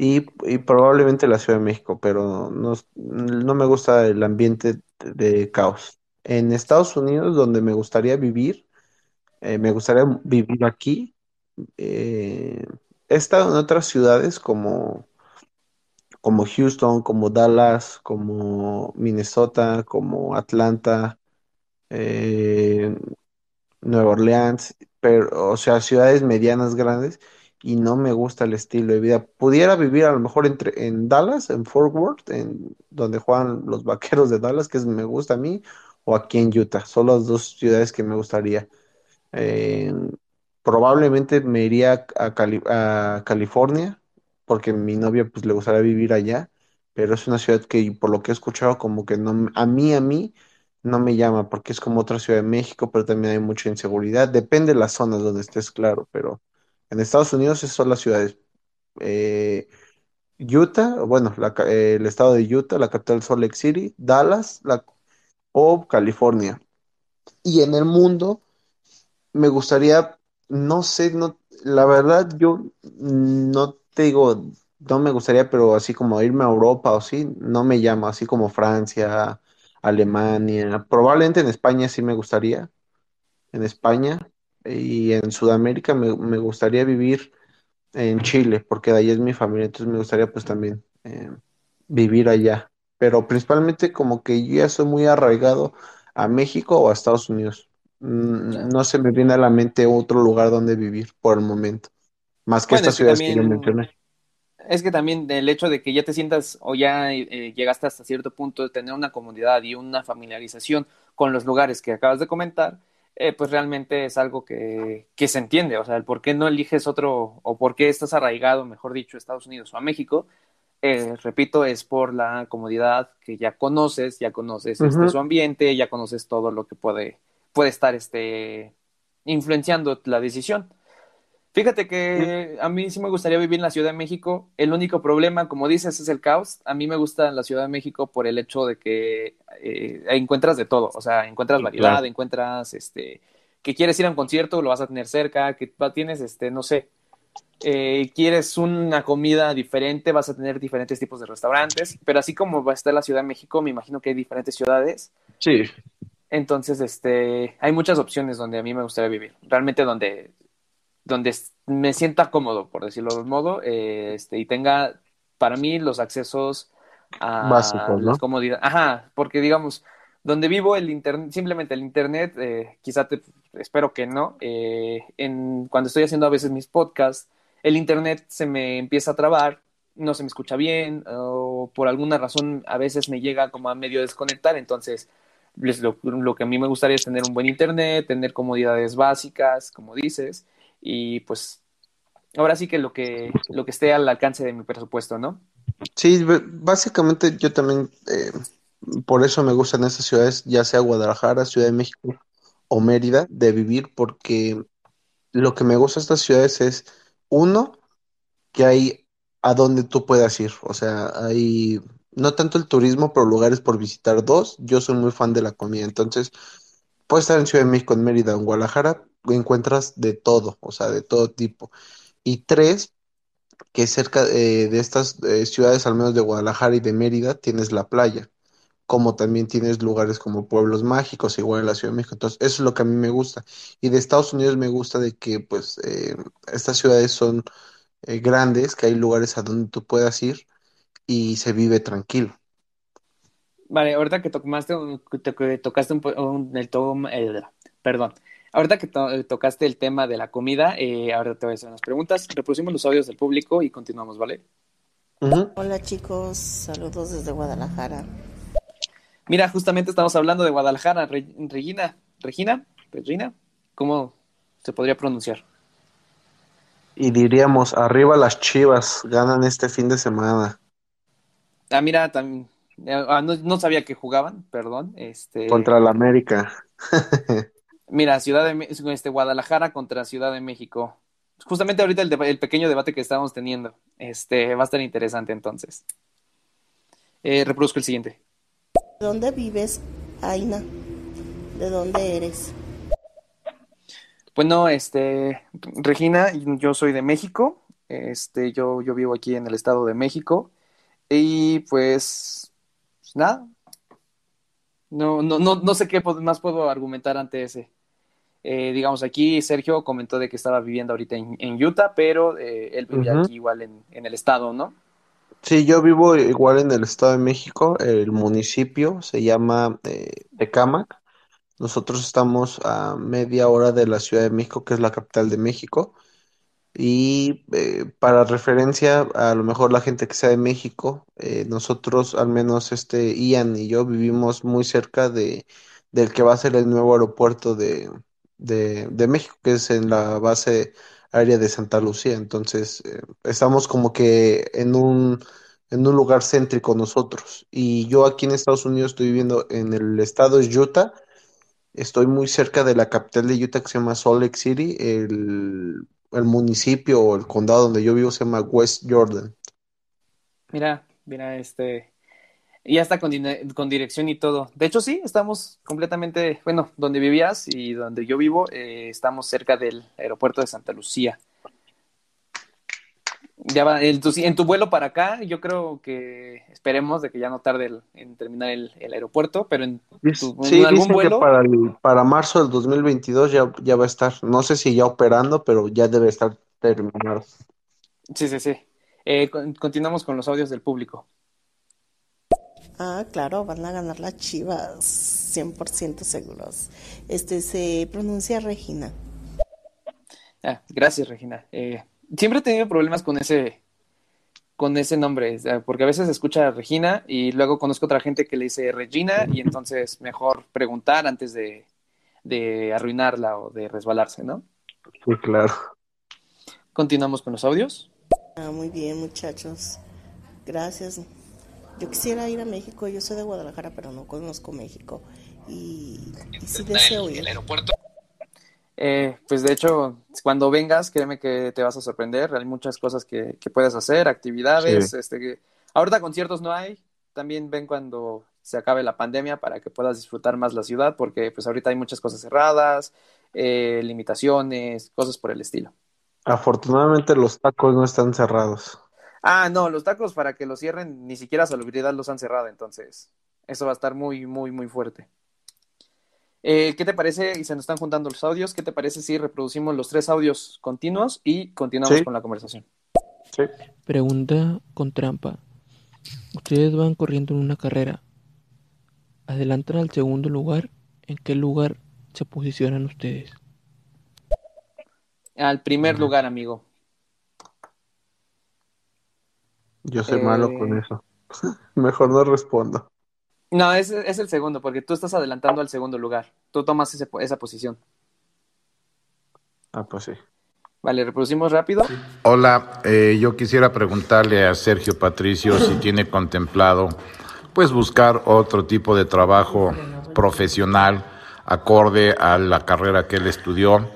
Y, probablemente la Ciudad de México, pero no, no me gusta el ambiente de caos. En Estados Unidos, donde me gustaría vivir, eh, me gustaría vivir aquí. Eh, he estado en otras ciudades como, como Houston, como Dallas, como Minnesota, como Atlanta, eh, Nueva Orleans, pero, o sea, ciudades medianas grandes y no me gusta el estilo de vida. Pudiera vivir a lo mejor entre, en Dallas, en Fort Worth, en donde juegan los vaqueros de Dallas, que es, me gusta a mí, o aquí en Utah. Son las dos ciudades que me gustaría. Eh, probablemente me iría a, a, California, porque mi novia pues le gustaría vivir allá, pero es una ciudad que por lo que he escuchado como que no, a mí, a mí no me llama, porque es como otra ciudad de México, pero también hay mucha inseguridad. Depende de las zonas donde estés, claro, pero en Estados Unidos son las ciudades. Eh, Utah, bueno, el estado de Utah, la capital Salt Lake City, Dallas la, o California. Y en el mundo, me gustaría, no sé, no, la verdad yo no te digo, no me gustaría, pero así como irme a Europa o sí, no me llama, así como Francia, Alemania, probablemente en España sí me gustaría, en España y en Sudamérica me, me gustaría vivir en Chile, porque de ahí es mi familia, entonces me gustaría pues también eh, vivir allá, pero principalmente como que yo ya soy muy arraigado a México o a Estados Unidos. Mm, no se me viene a la mente otro lugar donde vivir por el momento, más que estas ciudades que yo mencioné. Es que también el hecho de que ya te sientas o ya eh, llegaste hasta cierto punto de tener una comunidad y una familiarización con los lugares que acabas de comentar, eh, pues realmente es algo que, que, se entiende. O sea, el por qué no eliges otro o por qué estás arraigado, mejor dicho, a Estados Unidos o a México, eh, repito, es por la comodidad que ya conoces, ya conoces este, su ambiente, ya conoces todo lo que puede puede estar este, influenciando la decisión. Fíjate que a mí sí me gustaría vivir en la Ciudad de México. El único problema, como dices, es el caos. A mí me gusta la Ciudad de México por el hecho de que eh, encuentras de todo. O sea, encuentras variedad, encuentras este que quieres ir a un concierto, lo vas a tener cerca, que tienes, este, no sé, eh, quieres una comida diferente, vas a tener diferentes tipos de restaurantes. Pero así como va a estar la Ciudad de México, me imagino que hay diferentes ciudades. Sí. Entonces, este, hay muchas opciones donde a mí me gustaría vivir. Realmente donde, donde me sienta cómodo, por decirlo de un modo, eh, este, y tenga para mí los accesos a Básicos, ¿no? las comodidades. Ajá, porque digamos, donde vivo el internet, simplemente el internet, eh, quizá te, espero que no, eh, en, cuando estoy haciendo a veces mis podcasts, el internet se me empieza a trabar, no se me escucha bien, o por alguna razón a veces me llega como a medio desconectar, entonces lo, que a mí me gustaría es tener un buen internet, tener comodidades básicas, como dices, y pues ahora sí que lo que, lo que esté al alcance de mi presupuesto, ¿no? Sí, básicamente yo también, eh, por eso me gustan esas ciudades, ya sea Guadalajara, Ciudad de México o Mérida, de vivir, porque lo que me gusta de estas ciudades es, uno, que hay a donde tú puedas ir, o sea, hay no tanto el turismo, pero lugares por visitar. Dos, yo soy muy fan de la comida, entonces puedo estar en Ciudad de México, en Mérida, en Guadalajara, encuentras de todo, o sea, de todo tipo. Y tres, que cerca eh, de estas eh, ciudades, al menos de Guadalajara y de Mérida, tienes la playa, como también tienes lugares como pueblos mágicos, igual en la Ciudad de México. Entonces, eso es lo que a mí me gusta. Y de Estados Unidos me gusta de que, pues, eh, estas ciudades son eh, grandes, que hay lugares a donde tú puedas ir y se vive tranquilo. Vale, ahorita que tocaste, un- que tocaste un, un- el, el- perdón, ahorita que to- tocaste el tema de la comida, eh, ahora te voy a hacer unas preguntas. Reproducimos los audios del público y continuamos, ¿vale? Hola chicos, saludos desde Guadalajara. Mira, justamente estamos hablando de Guadalajara, Re- Regina, Regina, Regina, ¿cómo se podría pronunciar? Y diríamos, arriba las Chivas, ganan este fin de semana Ah, mira, también, ah, no, no sabía que jugaban, perdón, este, contra la América. mira, Ciudad de, este, Guadalajara contra Ciudad de México. Justamente ahorita el pequeño debate que estábamos teniendo, este, va a estar interesante entonces. Eh, reproduzco el siguiente. ¿De dónde vives, Aina? ¿De dónde eres? Bueno, este, Regina, yo soy de México, este, yo, yo vivo aquí en el Estado de México y pues, pues nada, no, no, no, no sé qué más puedo argumentar ante ese. Eh, digamos, aquí Sergio comentó de que estaba viviendo ahorita en, en Utah, pero eh, él vivía aquí igual en, en el estado, ¿no? Sí, yo vivo igual en el Estado de México, el municipio se llama eh, Tecámac. Nosotros estamos a media hora de la Ciudad de México, que es la capital de México. Y eh, para referencia, a lo mejor la gente que sea de México, eh, nosotros, al menos este Ian y yo, vivimos muy cerca de, del que va a ser el nuevo aeropuerto de, de, de México, que es en la base aérea de Santa Lucía. Entonces, eh, estamos como que en un, en un lugar céntrico nosotros. Y yo aquí en Estados Unidos estoy viviendo en el estado de Utah. Estoy muy cerca de la capital de Utah que se llama Salt Lake City. El, el municipio o el condado donde yo vivo se llama West Jordan. Mira, mira, este, ya está con dirección y todo. De hecho, sí, estamos completamente, bueno, donde vivías y donde yo vivo, eh, estamos cerca del aeropuerto de Santa Lucía. Ya va, en tu, en tu vuelo para acá, yo creo que esperemos de que ya no tarde el- en terminar el, el aeropuerto, pero en Dic- tu, Sí, en algún dicen que vuelo, para, el- para marzo del 2022 ya, ya va a estar. No sé si ya operando, pero ya debe estar terminado. sí, sí, sí. Eh, con- continuamos con los audios del público. Ah, claro, van a ganar las Chivas, 100% seguros. Este se pronuncia Regina. Ah, gracias, Regina. Eh, siempre he tenido problemas con ese, con ese nombre, porque a veces se escucha Regina y luego conozco otra gente que le dice Regina y entonces mejor preguntar antes de, de arruinarla o de resbalarse, ¿no? Sí, claro. Continuamos con los audios. Ah, muy bien, muchachos. Gracias. Yo quisiera ir a México, yo soy de Guadalajara, pero no conozco México. Y, y sí deseo ir. Eh, pues de hecho, cuando vengas, créeme que te vas a sorprender. Hay muchas cosas que, que puedes hacer, actividades. Sí. Este, que- ahorita conciertos no hay. También ven cuando se acabe la pandemia para que puedas disfrutar más la ciudad, porque pues ahorita hay muchas cosas cerradas, eh, limitaciones, cosas por el estilo. Afortunadamente los tacos no están cerrados. Ah, no, los tacos para que los cierren, ni siquiera Salubridad los han cerrado, entonces eso va a estar muy, muy, muy fuerte. Eh, ¿qué te parece? Y se nos están juntando los audios. ¿Qué te parece si reproducimos los tres audios continuos y continuamos Sí. con la conversación? Sí. Pregunta con trampa. Ustedes van corriendo en una carrera. Adelantan al segundo lugar. ¿En qué lugar se posicionan ustedes? Al primer lugar, amigo. Yo soy Eh, malo con eso. Mejor no respondo. No, es, es el segundo, porque tú estás adelantando al segundo lugar. Tú tomas ese- esa posición. Ah, pues sí. Vale, reproducimos rápido. Hola, eh, yo quisiera preguntarle a Sergio Patricio si tiene contemplado pues buscar otro tipo de trabajo profesional acorde a la carrera que él estudió,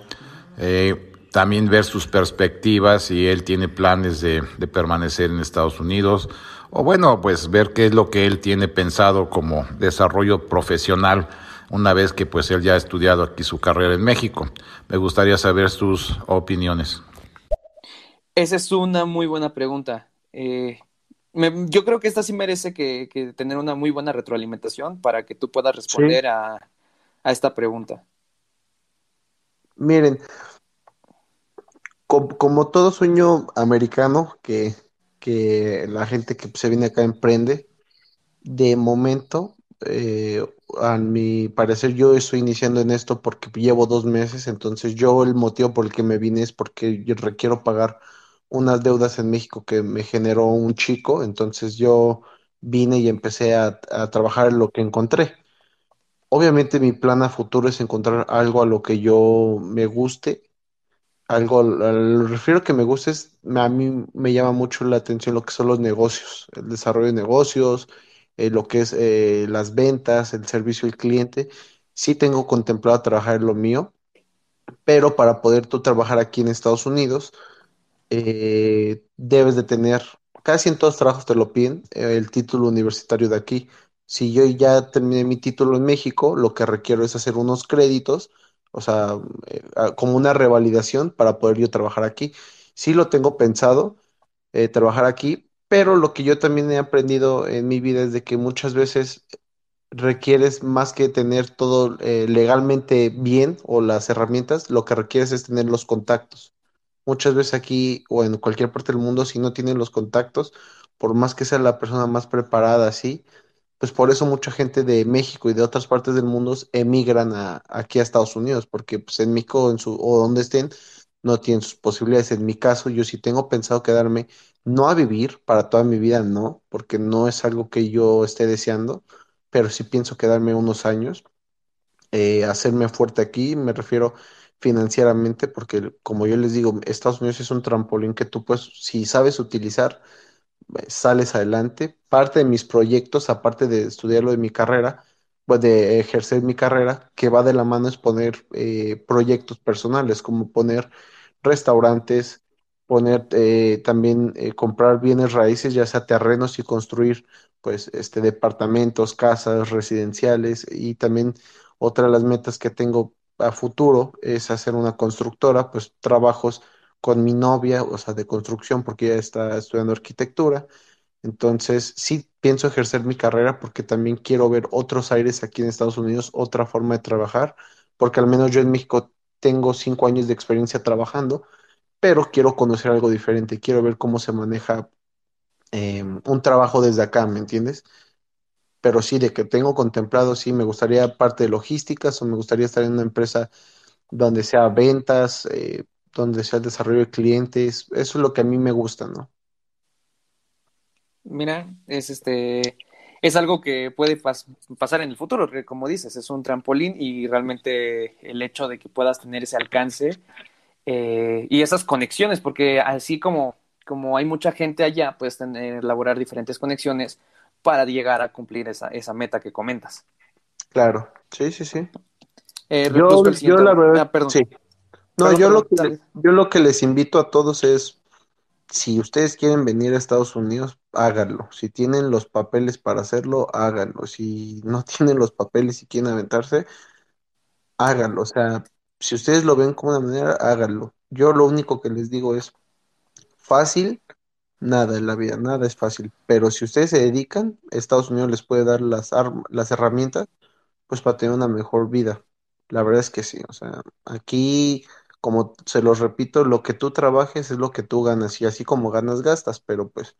eh, también ver sus perspectivas si él tiene planes de, de permanecer en Estados Unidos o bueno, pues ver qué es lo que él tiene pensado como desarrollo profesional una vez que pues él ya ha estudiado aquí su carrera en México. Me gustaría saber sus opiniones. Esa es una muy buena pregunta. Eh, me, yo creo que esta sí merece que, que, tener una muy buena retroalimentación para que tú puedas responder sí. a, a, esta pregunta. Miren, como, como todo sueño americano que, que, la gente que se viene acá emprende, de momento, eh, a mi parecer, yo estoy iniciando en esto porque llevo dos meses, entonces yo el motivo por el que me vine es porque yo requiero pagar unas deudas en México que me generó un chico, entonces yo vine y empecé a, a, trabajar lo que encontré. Obviamente mi plan a futuro es encontrar algo a lo que yo me guste, algo, lo refiero que me guste, es, a mí me llama mucho la atención lo que son los negocios, el desarrollo de negocios, eh, lo que es eh, las ventas, el servicio al cliente. Sí tengo contemplado trabajar en lo mío, pero para poder tú trabajar aquí en Estados Unidos, eh, debes de tener, casi en todos los trabajos te lo piden, el título universitario de aquí. Si yo ya terminé mi título en México, lo que requiero es hacer unos créditos, o sea, eh, como una revalidación para poder yo trabajar aquí. Sí lo tengo pensado, eh, trabajar aquí, pero lo que yo también he aprendido en mi vida es de que muchas veces requieres más que tener todo eh, legalmente bien o las herramientas, lo que requieres es tener los contactos muchas veces aquí o en cualquier parte del mundo, si no tienen los contactos, por más que sea la persona más preparada así, pues por eso mucha gente de México y de otras partes del mundo emigran a, aquí a Estados Unidos, porque pues en México en su, o donde estén no tienen sus posibilidades. En mi caso, yo sí tengo pensado quedarme, no a vivir para toda mi vida, no, porque no es algo que yo esté deseando, pero sí pienso quedarme unos años, eh, hacerme fuerte aquí, me refiero financieramente, porque como yo les digo, Estados Unidos es un trampolín que tú pues, si sabes utilizar, sales adelante. Parte de mis proyectos, aparte de estudiar lo de mi carrera, pues de ejercer mi carrera, que va de la mano es poner eh, proyectos personales, como poner restaurantes, poner eh, también eh, comprar bienes raíces, ya sea terrenos y construir pues este departamentos, casas residenciales y también otra de las metas que tengo a futuro es hacer una constructora, pues trabajos con mi novia, o sea, de construcción, porque ella está estudiando arquitectura. Entonces, sí pienso ejercer mi carrera porque también quiero ver otros aires aquí en Estados Unidos, otra forma de trabajar, porque al menos yo en México tengo cinco años de experiencia trabajando, pero quiero conocer algo diferente, quiero ver cómo se maneja eh, un trabajo desde acá, ¿me entiendes? pero sí, de que tengo contemplado, sí, me gustaría parte de logísticas o me gustaría estar en una empresa donde sea ventas, eh, donde sea el desarrollo de clientes, eso es lo que a mí me gusta, ¿no? Mira, es este, es algo que puede pas pasar en el futuro, como dices, es un trampolín y realmente el hecho de que puedas tener ese alcance eh, y esas conexiones, porque así como, como hay mucha gente allá, puedes tener, elaborar diferentes conexiones para llegar a cumplir esa, esa meta que comentas. Claro, sí, sí, sí. Eh, yo, yo, la verdad, ah, perdón. sí. No, yo, lo que, yo lo que les invito a todos es, si ustedes quieren venir a Estados Unidos, háganlo. Si tienen los papeles para hacerlo, háganlo. Si no tienen los papeles y quieren aventarse, háganlo. O sea, si ustedes lo ven como una manera, háganlo. Yo lo único que les digo es fácil, Nada en la vida, nada es fácil. Pero si ustedes se dedican, Estados Unidos les puede dar las, las herramientas pues para tener una mejor vida. La verdad es que sí. O sea, aquí, como se los repito, lo que tú trabajes es lo que tú ganas. Y así como ganas, gastas. Pero pues,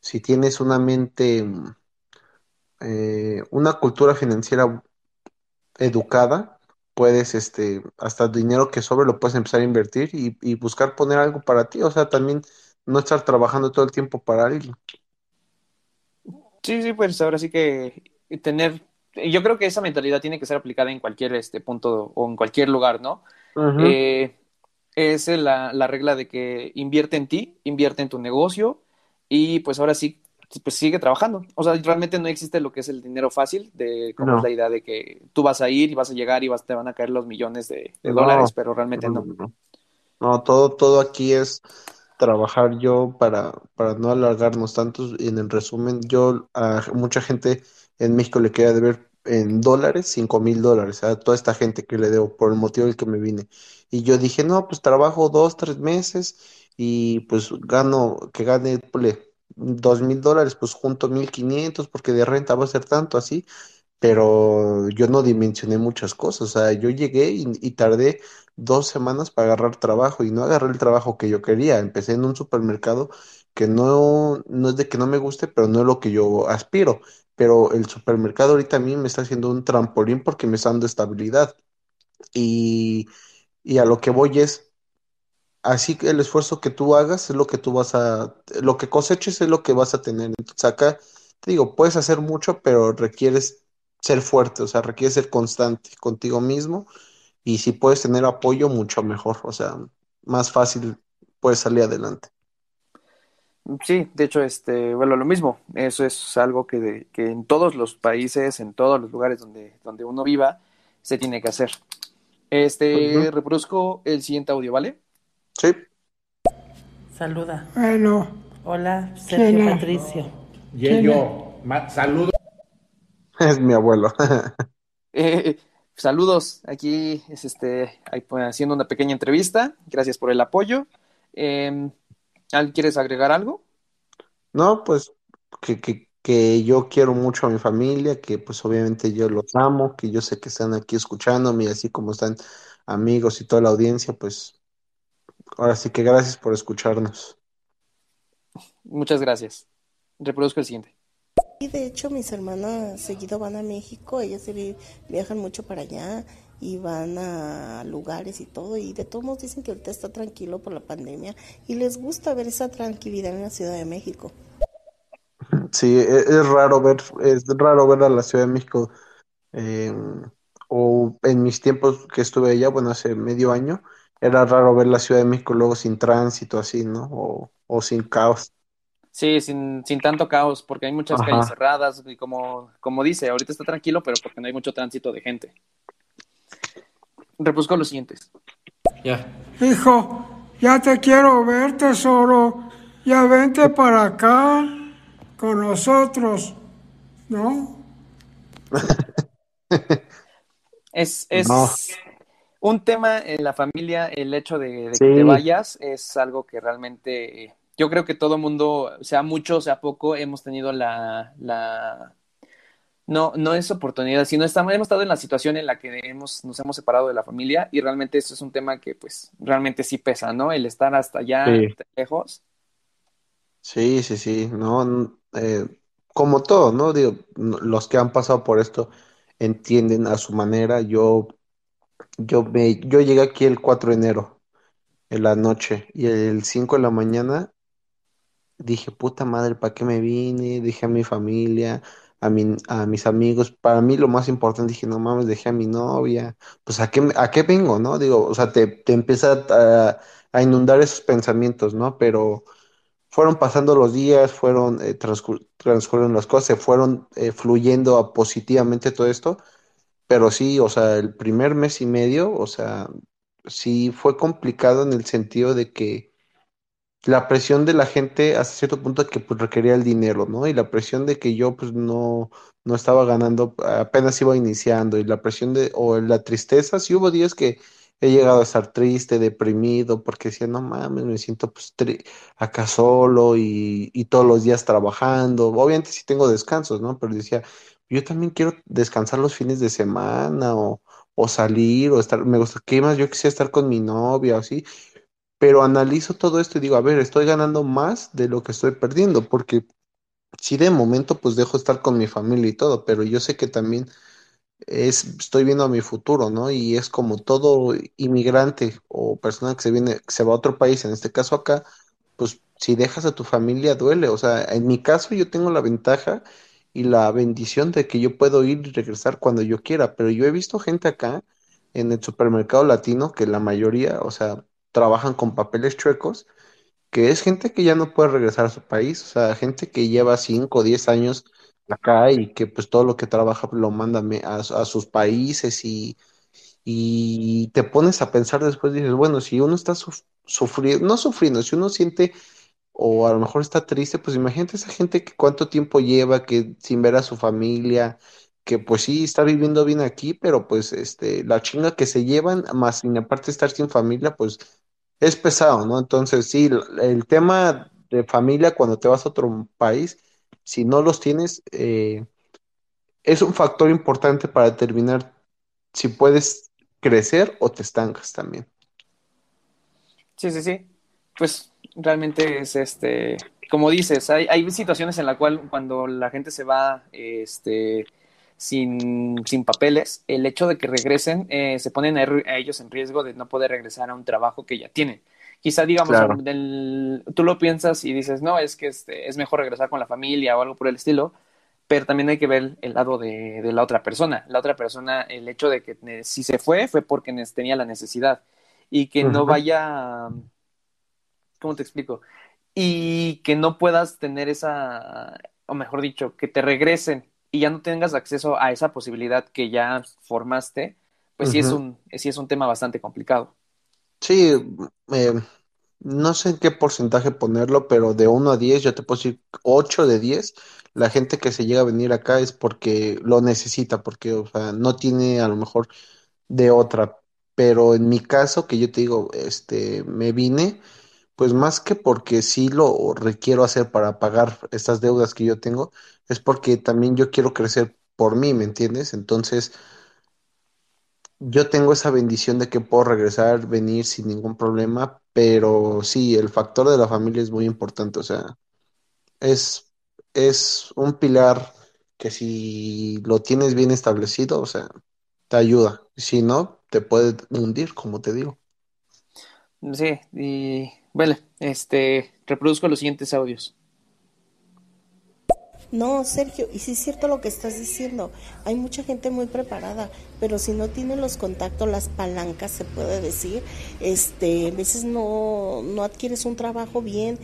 si tienes una mente, eh, una cultura financiera educada, puedes, este, hasta el dinero que sobre lo puedes empezar a invertir y, y buscar poner algo para ti. O sea, también no estar trabajando todo el tiempo para alguien. Sí, sí, pues ahora sí que tener, yo creo que esa mentalidad tiene que ser aplicada en cualquier este punto o en cualquier lugar, ¿no? Uh -huh. eh, es la, la, regla de que invierte en ti, invierte en tu negocio y pues ahora sí, pues sigue trabajando. O sea, realmente no existe lo que es el dinero fácil, de como no. es la idea de que tú vas a ir y vas a llegar y vas, te van a caer los millones de, de no, dólares, pero realmente no. no. No, todo, todo aquí es trabajar yo para, para no alargarnos tanto. Y en el resumen, yo a mucha gente en México le quería deber en dólares, cinco mil dólares a toda esta gente que le debo por el motivo del que me vine. Y yo dije, no, pues trabajo dos, tres meses y pues gano, que gane, dos mil dólares, pues junto mil quinientos porque de renta va a ser tanto así pero yo no dimensioné muchas cosas. O sea, yo llegué y, y tardé dos semanas para agarrar trabajo y no agarré el trabajo que yo quería. Empecé en un supermercado que no, no es de que no me guste, pero no es lo que yo aspiro. Pero el supermercado ahorita a mí me está haciendo un trampolín porque me está dando estabilidad. Y, y a lo que voy es, así que el esfuerzo que tú hagas es lo que tú vas a, lo que coseches es lo que vas a tener. Entonces acá, te digo, puedes hacer mucho, pero requieres ser fuerte, o sea, requiere ser constante contigo mismo y si puedes tener apoyo, mucho mejor, o sea, más fácil puedes salir adelante. Sí, de hecho, este, bueno, lo mismo. Eso es algo que, de- que en todos los países, en todos los lugares donde, donde uno viva, se tiene que hacer. Este, reproduzco el siguiente audio, ¿vale? Sí, Saluda. Bueno, Hola, Sergio ¿Quién? Patricio. Y yo, saludo. es mi abuelo. Eh, saludos, aquí es este, pues, haciendo una pequeña entrevista. Gracias por el apoyo. Eh, ¿al- ¿quieres agregar algo? No, pues que, que, que yo quiero mucho a mi familia, que pues obviamente yo los amo, que yo sé que están aquí escuchándome, y así como están amigos y toda la audiencia, pues ahora sí que gracias por escucharnos. Muchas gracias. Reproduzco el siguiente. Y de hecho mis hermanas seguido van a México, ellas viajan mucho para allá y van a lugares y todo y de todos modos dicen que ahorita está tranquilo por la pandemia y les gusta ver esa tranquilidad en la Ciudad de México. Sí, e- es, raro ver, es raro ver a la Ciudad de México, eh, o en mis tiempos que estuve allá, bueno, hace medio año, era raro ver la Ciudad de México luego sin tránsito así, ¿no? O, o sin caos. Sí, sin, sin tanto caos, porque hay muchas calles cerradas y como, como dice, ahorita está tranquilo, pero porque no hay mucho tránsito de gente. Reproduzco los siguientes. Ya. hijo, ya te quiero ver, tesoro. Ya vente para acá con nosotros, ¿no? Es, es No. un tema en la familia, el hecho de, de Sí. que te vayas es algo que realmente eh, yo creo que todo mundo, sea mucho, sea poco, hemos tenido la, la no, no es oportunidad, sino estamos, hemos estado en la situación en la que hemos, nos hemos separado de la familia y realmente eso es un tema que pues realmente sí pesa, ¿no? El estar hasta allá Sí. lejos. Sí, sí, sí, no, eh, como todo, ¿no? Digo, los que han pasado por esto entienden a su manera. Yo, yo me, yo llegué aquí el 4 de enero, en la noche, y el 5 de la mañana dije, puta madre, ¿para qué me vine? Dejé a mi familia, a mi, a mis amigos. Para mí lo más importante, dije, no mames, dejé a mi novia. Pues ¿a qué, a qué vengo, no? Digo, o sea, te, te empieza a, inundar esos pensamientos, ¿no? Pero fueron pasando los días, fueron eh, transcur- transcurrieron las cosas, se fueron eh, fluyendo positivamente todo esto, pero sí, o sea, el primer mes y medio, o sea, sí fue complicado en el sentido de que la presión de la gente hasta cierto punto que pues requería el dinero, ¿no? Y la presión de que yo pues no, no estaba ganando, apenas iba iniciando, y la presión de, o la tristeza, sí hubo días que he llegado a estar triste, deprimido, porque decía, no mames, me siento pues tri- acá solo y, y todos los días trabajando. Obviamente sí tengo descansos, ¿no? Pero decía, yo también quiero descansar los fines de semana o, o salir o estar, me gusta, ¿qué más? Yo quisiera estar con mi novia o así pero analizo todo esto y digo, a ver, estoy ganando más de lo que estoy perdiendo, porque si de momento pues dejo estar con mi familia y todo, pero yo sé que también es, estoy viendo a mi futuro, ¿no? Y es como todo inmigrante o persona que se viene, que se va a otro país, en este caso acá, pues si dejas a tu familia duele, o sea, en mi caso yo tengo la ventaja y la bendición de que yo puedo ir y regresar cuando yo quiera, pero yo he visto gente acá en el supermercado latino que la mayoría, o sea, trabajan con papeles chuecos, que es gente que ya no puede regresar a su país, o sea, gente que lleva 5 o 10 años acá y que pues todo lo que trabaja lo manda a, sus países y, y te pones a pensar después, dices, bueno, si uno está suf- sufriendo, no sufriendo, si uno siente o a lo mejor está triste, pues imagínate esa gente que cuánto tiempo lleva que sin ver a su familia, que pues sí está viviendo bien aquí, pero pues este, la chinga que se llevan, más sin aparte estar sin familia, pues es pesado, ¿no? Entonces sí, el, tema de familia cuando te vas a otro país, si no los tienes, eh, es un factor importante para determinar si puedes crecer o te estancas también. Sí, sí, sí. Pues realmente es este, como dices, hay, hay situaciones en la cual cuando la gente se va este, sin, sin papeles, el hecho de que regresen eh, se ponen a, a ellos en riesgo de no poder regresar a un trabajo que ya tienen. Quizá, digamos, Claro. del- tú lo piensas y dices, no, es que este, es mejor regresar con la familia o algo por el estilo, pero también hay que ver el lado de, de la otra persona. La otra persona, el hecho de que si se fue, fue porque tenía la necesidad y que no vaya, ¿cómo te explico? Y que no puedas tener esa, o mejor dicho, que te regresen y ya no tengas acceso a esa posibilidad que ya formaste, pues sí es un, sí es un tema bastante complicado. Sí, eh, no sé en qué porcentaje ponerlo, pero de uno a 10 yo te puedo decir 8 de 10 la gente que se llega a venir acá es porque lo necesita, porque, o sea, no tiene a lo mejor de otra. Pero en mi caso, que yo te digo, este, me vine, pues más que porque sí lo requiero hacer para pagar estas deudas que yo tengo, es porque también yo quiero crecer por mí, ¿me entiendes? Entonces, yo tengo esa bendición de que puedo regresar, venir sin ningún problema, pero sí, el factor de la familia es muy importante, o sea, es, es un pilar que si lo tienes bien establecido, o sea, te ayuda, si no, te puede hundir, como te digo. Sí, y bueno, este, reproduzco los siguientes audios. No, Sergio, y sí es cierto lo que estás diciendo. Hay mucha gente muy preparada, pero si no tiene los contactos, las palancas, se puede decir, este, a veces no, no adquieres un trabajo bien.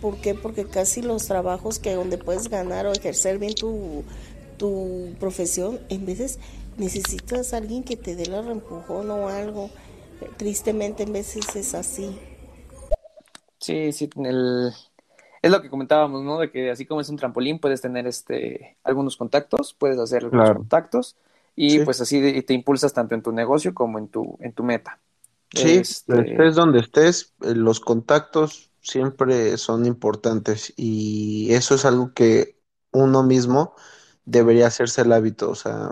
¿Por qué? Porque casi los trabajos que donde puedes ganar o ejercer bien tu, tu profesión, en veces necesitas a alguien que te dé el reempujón o algo. Tristemente, en veces es así. Sí, sí, el, es lo que comentábamos, ¿no? De que así como es un trampolín, puedes tener este, algunos contactos, puedes hacer algunos Claro. contactos y Sí. pues así te impulsas tanto en tu negocio como en tu, en tu meta. Sí, Este, estés donde estés, eh, los contactos siempre son importantes y eso es algo que uno mismo debería hacerse el hábito, o sea,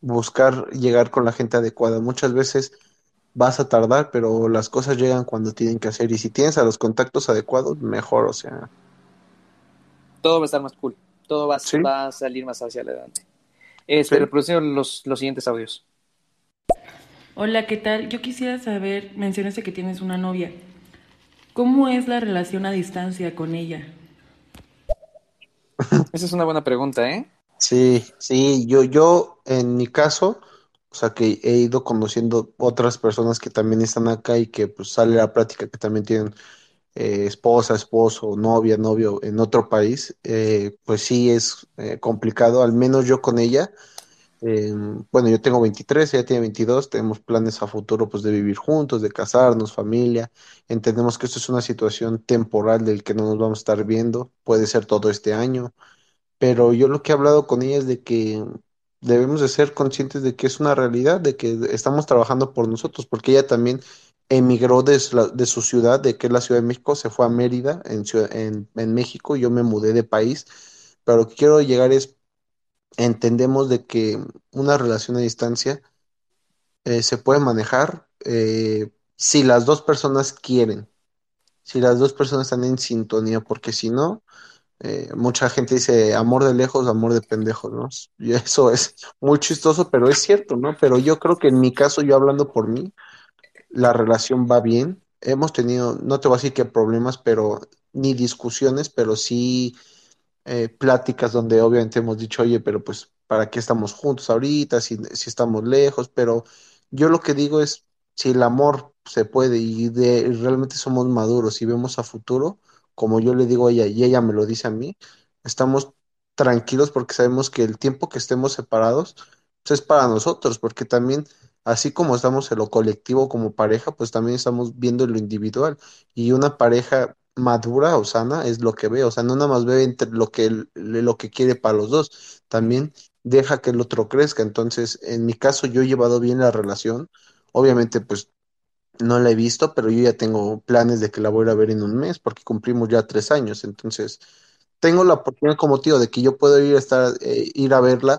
buscar llegar con la gente adecuada. Muchas veces vas a tardar, pero las cosas llegan cuando tienen que hacer y si tienes a los contactos adecuados, mejor, o sea, todo va a estar más cool, todo va, a- Sí. va a salir más hacia adelante. Este, Sí. los, los siguientes audios. Hola, ¿qué tal? Yo quisiera saber, mencionaste que tienes una novia. ¿Cómo es la relación a distancia con ella? Esa es una buena pregunta, ¿eh? Sí, sí, yo, yo en mi caso, o sea que he ido conociendo otras personas que también están acá y que pues sale la plática que también tienen eh, esposa, esposo, novia, novio en otro país, eh, pues sí es eh, complicado, al menos yo con ella, eh, bueno, yo tengo 23, ella tiene 22, tenemos planes a futuro pues de vivir juntos, de casarnos, familia, entendemos que esto es una situación temporal del que no nos vamos a estar viendo, puede ser todo este año pero yo lo que he hablado con ella es de que debemos de ser conscientes de que es una realidad, de que estamos trabajando por nosotros, porque ella también emigró de su, ciudad, de que es la Ciudad de México, se fue a Mérida, en, en, en México, yo me mudé de país, pero lo que quiero llegar es, entendemos de que una relación a distancia eh, se puede manejar eh, si las dos personas quieren, si las dos personas están en sintonía, porque si no eh, mucha gente dice amor de lejos, amor de pendejos, ¿no? Y eso es muy chistoso, pero es cierto, ¿no? Pero yo creo que en mi caso, yo hablando por mí, la relación va bien. Hemos tenido, no te voy a decir que problemas, pero ni discusiones, pero sí eh, pláticas donde obviamente hemos dicho, oye, pero pues, ¿para qué estamos juntos ahorita? Si, estamos lejos, pero yo lo que digo es, si el amor se puede y de, y realmente somos maduros y vemos a futuro, como yo le digo a ella y ella me lo dice a mí, estamos tranquilos porque sabemos que el tiempo que estemos separados, pues, es para nosotros, porque también, así como estamos en lo colectivo como pareja, pues también estamos viendo lo individual y una pareja madura o sana es lo que ve, o sea, no nada más ve lo que, lo que quiere para los dos, también deja que el otro crezca. Entonces, en mi caso, yo he llevado bien la relación. Obviamente, pues no la he visto, pero yo ya tengo planes de que la voy a ver en un mes, porque cumplimos ya tres años. Entonces, tengo la oportunidad como tío de que yo puedo ir a estar, eh, ir a verla,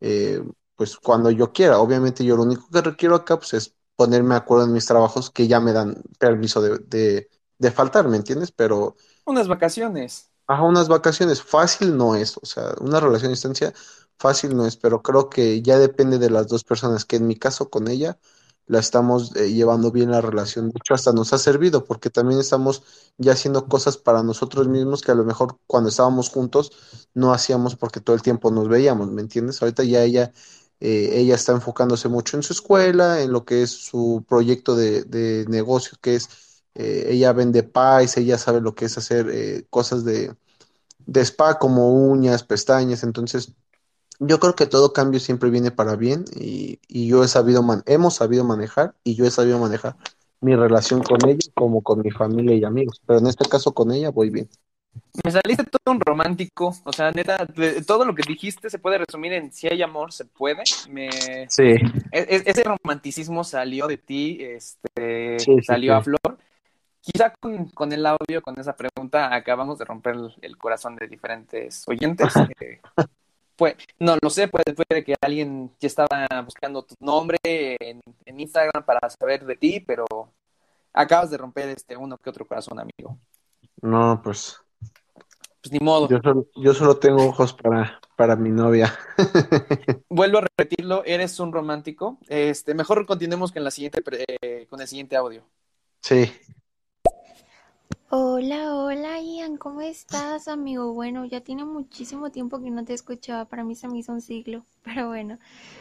eh, pues cuando yo quiera. Obviamente, yo lo único que requiero acá, pues es ponerme de acuerdo en mis trabajos que ya me dan permiso de, de, de faltar, ¿me entiendes? Pero Unas vacaciones. Ajá, unas vacaciones fácil no es, o sea, una relación a distancia fácil no es, pero creo que ya depende de las dos personas, que en mi caso con ella la estamos eh, llevando bien la relación, de hecho hasta nos ha servido porque también estamos ya haciendo cosas para nosotros mismos que a lo mejor cuando estábamos juntos no hacíamos porque todo el tiempo nos veíamos, ¿me entiendes? Ahorita ya ella, eh, ella está enfocándose mucho en su escuela, en lo que es su proyecto de, de negocio, que es eh, ella vende pies, ella sabe lo que es hacer eh, cosas de, de spa como uñas, pestañas, entonces yo creo que todo cambio siempre viene para bien y, y yo he sabido man- hemos sabido manejar y yo he sabido manejar mi relación con ella como con mi familia y amigos, pero en este caso con ella voy bien. Me saliste todo un romántico. O sea, neta, todo lo que dijiste se puede resumir en si hay amor, se puede. Me... Sí, e- e- ese romanticismo salió de ti, este, Sí, sí, salió a flor. Quizá con, con el audio, con esa pregunta, acabamos de romper el, el corazón de diferentes oyentes. Eh, pues, no lo sé, puede, puede que alguien ya estaba buscando tu nombre en, en Instagram para saber de ti, pero acabas de romper este uno que otro corazón, amigo. no, pues Pues ni modo. yo solo, yo solo tengo ojos para, para mi novia. Vuelvo a repetirlo, eres un romántico. Este, mejor continuemos con la siguiente, eh, con el siguiente audio. Sí, Hola, hola Ian, ¿cómo estás, amigo? Bueno, ya tiene muchísimo tiempo que no te escuchaba, para mí se me hizo un siglo, pero bueno,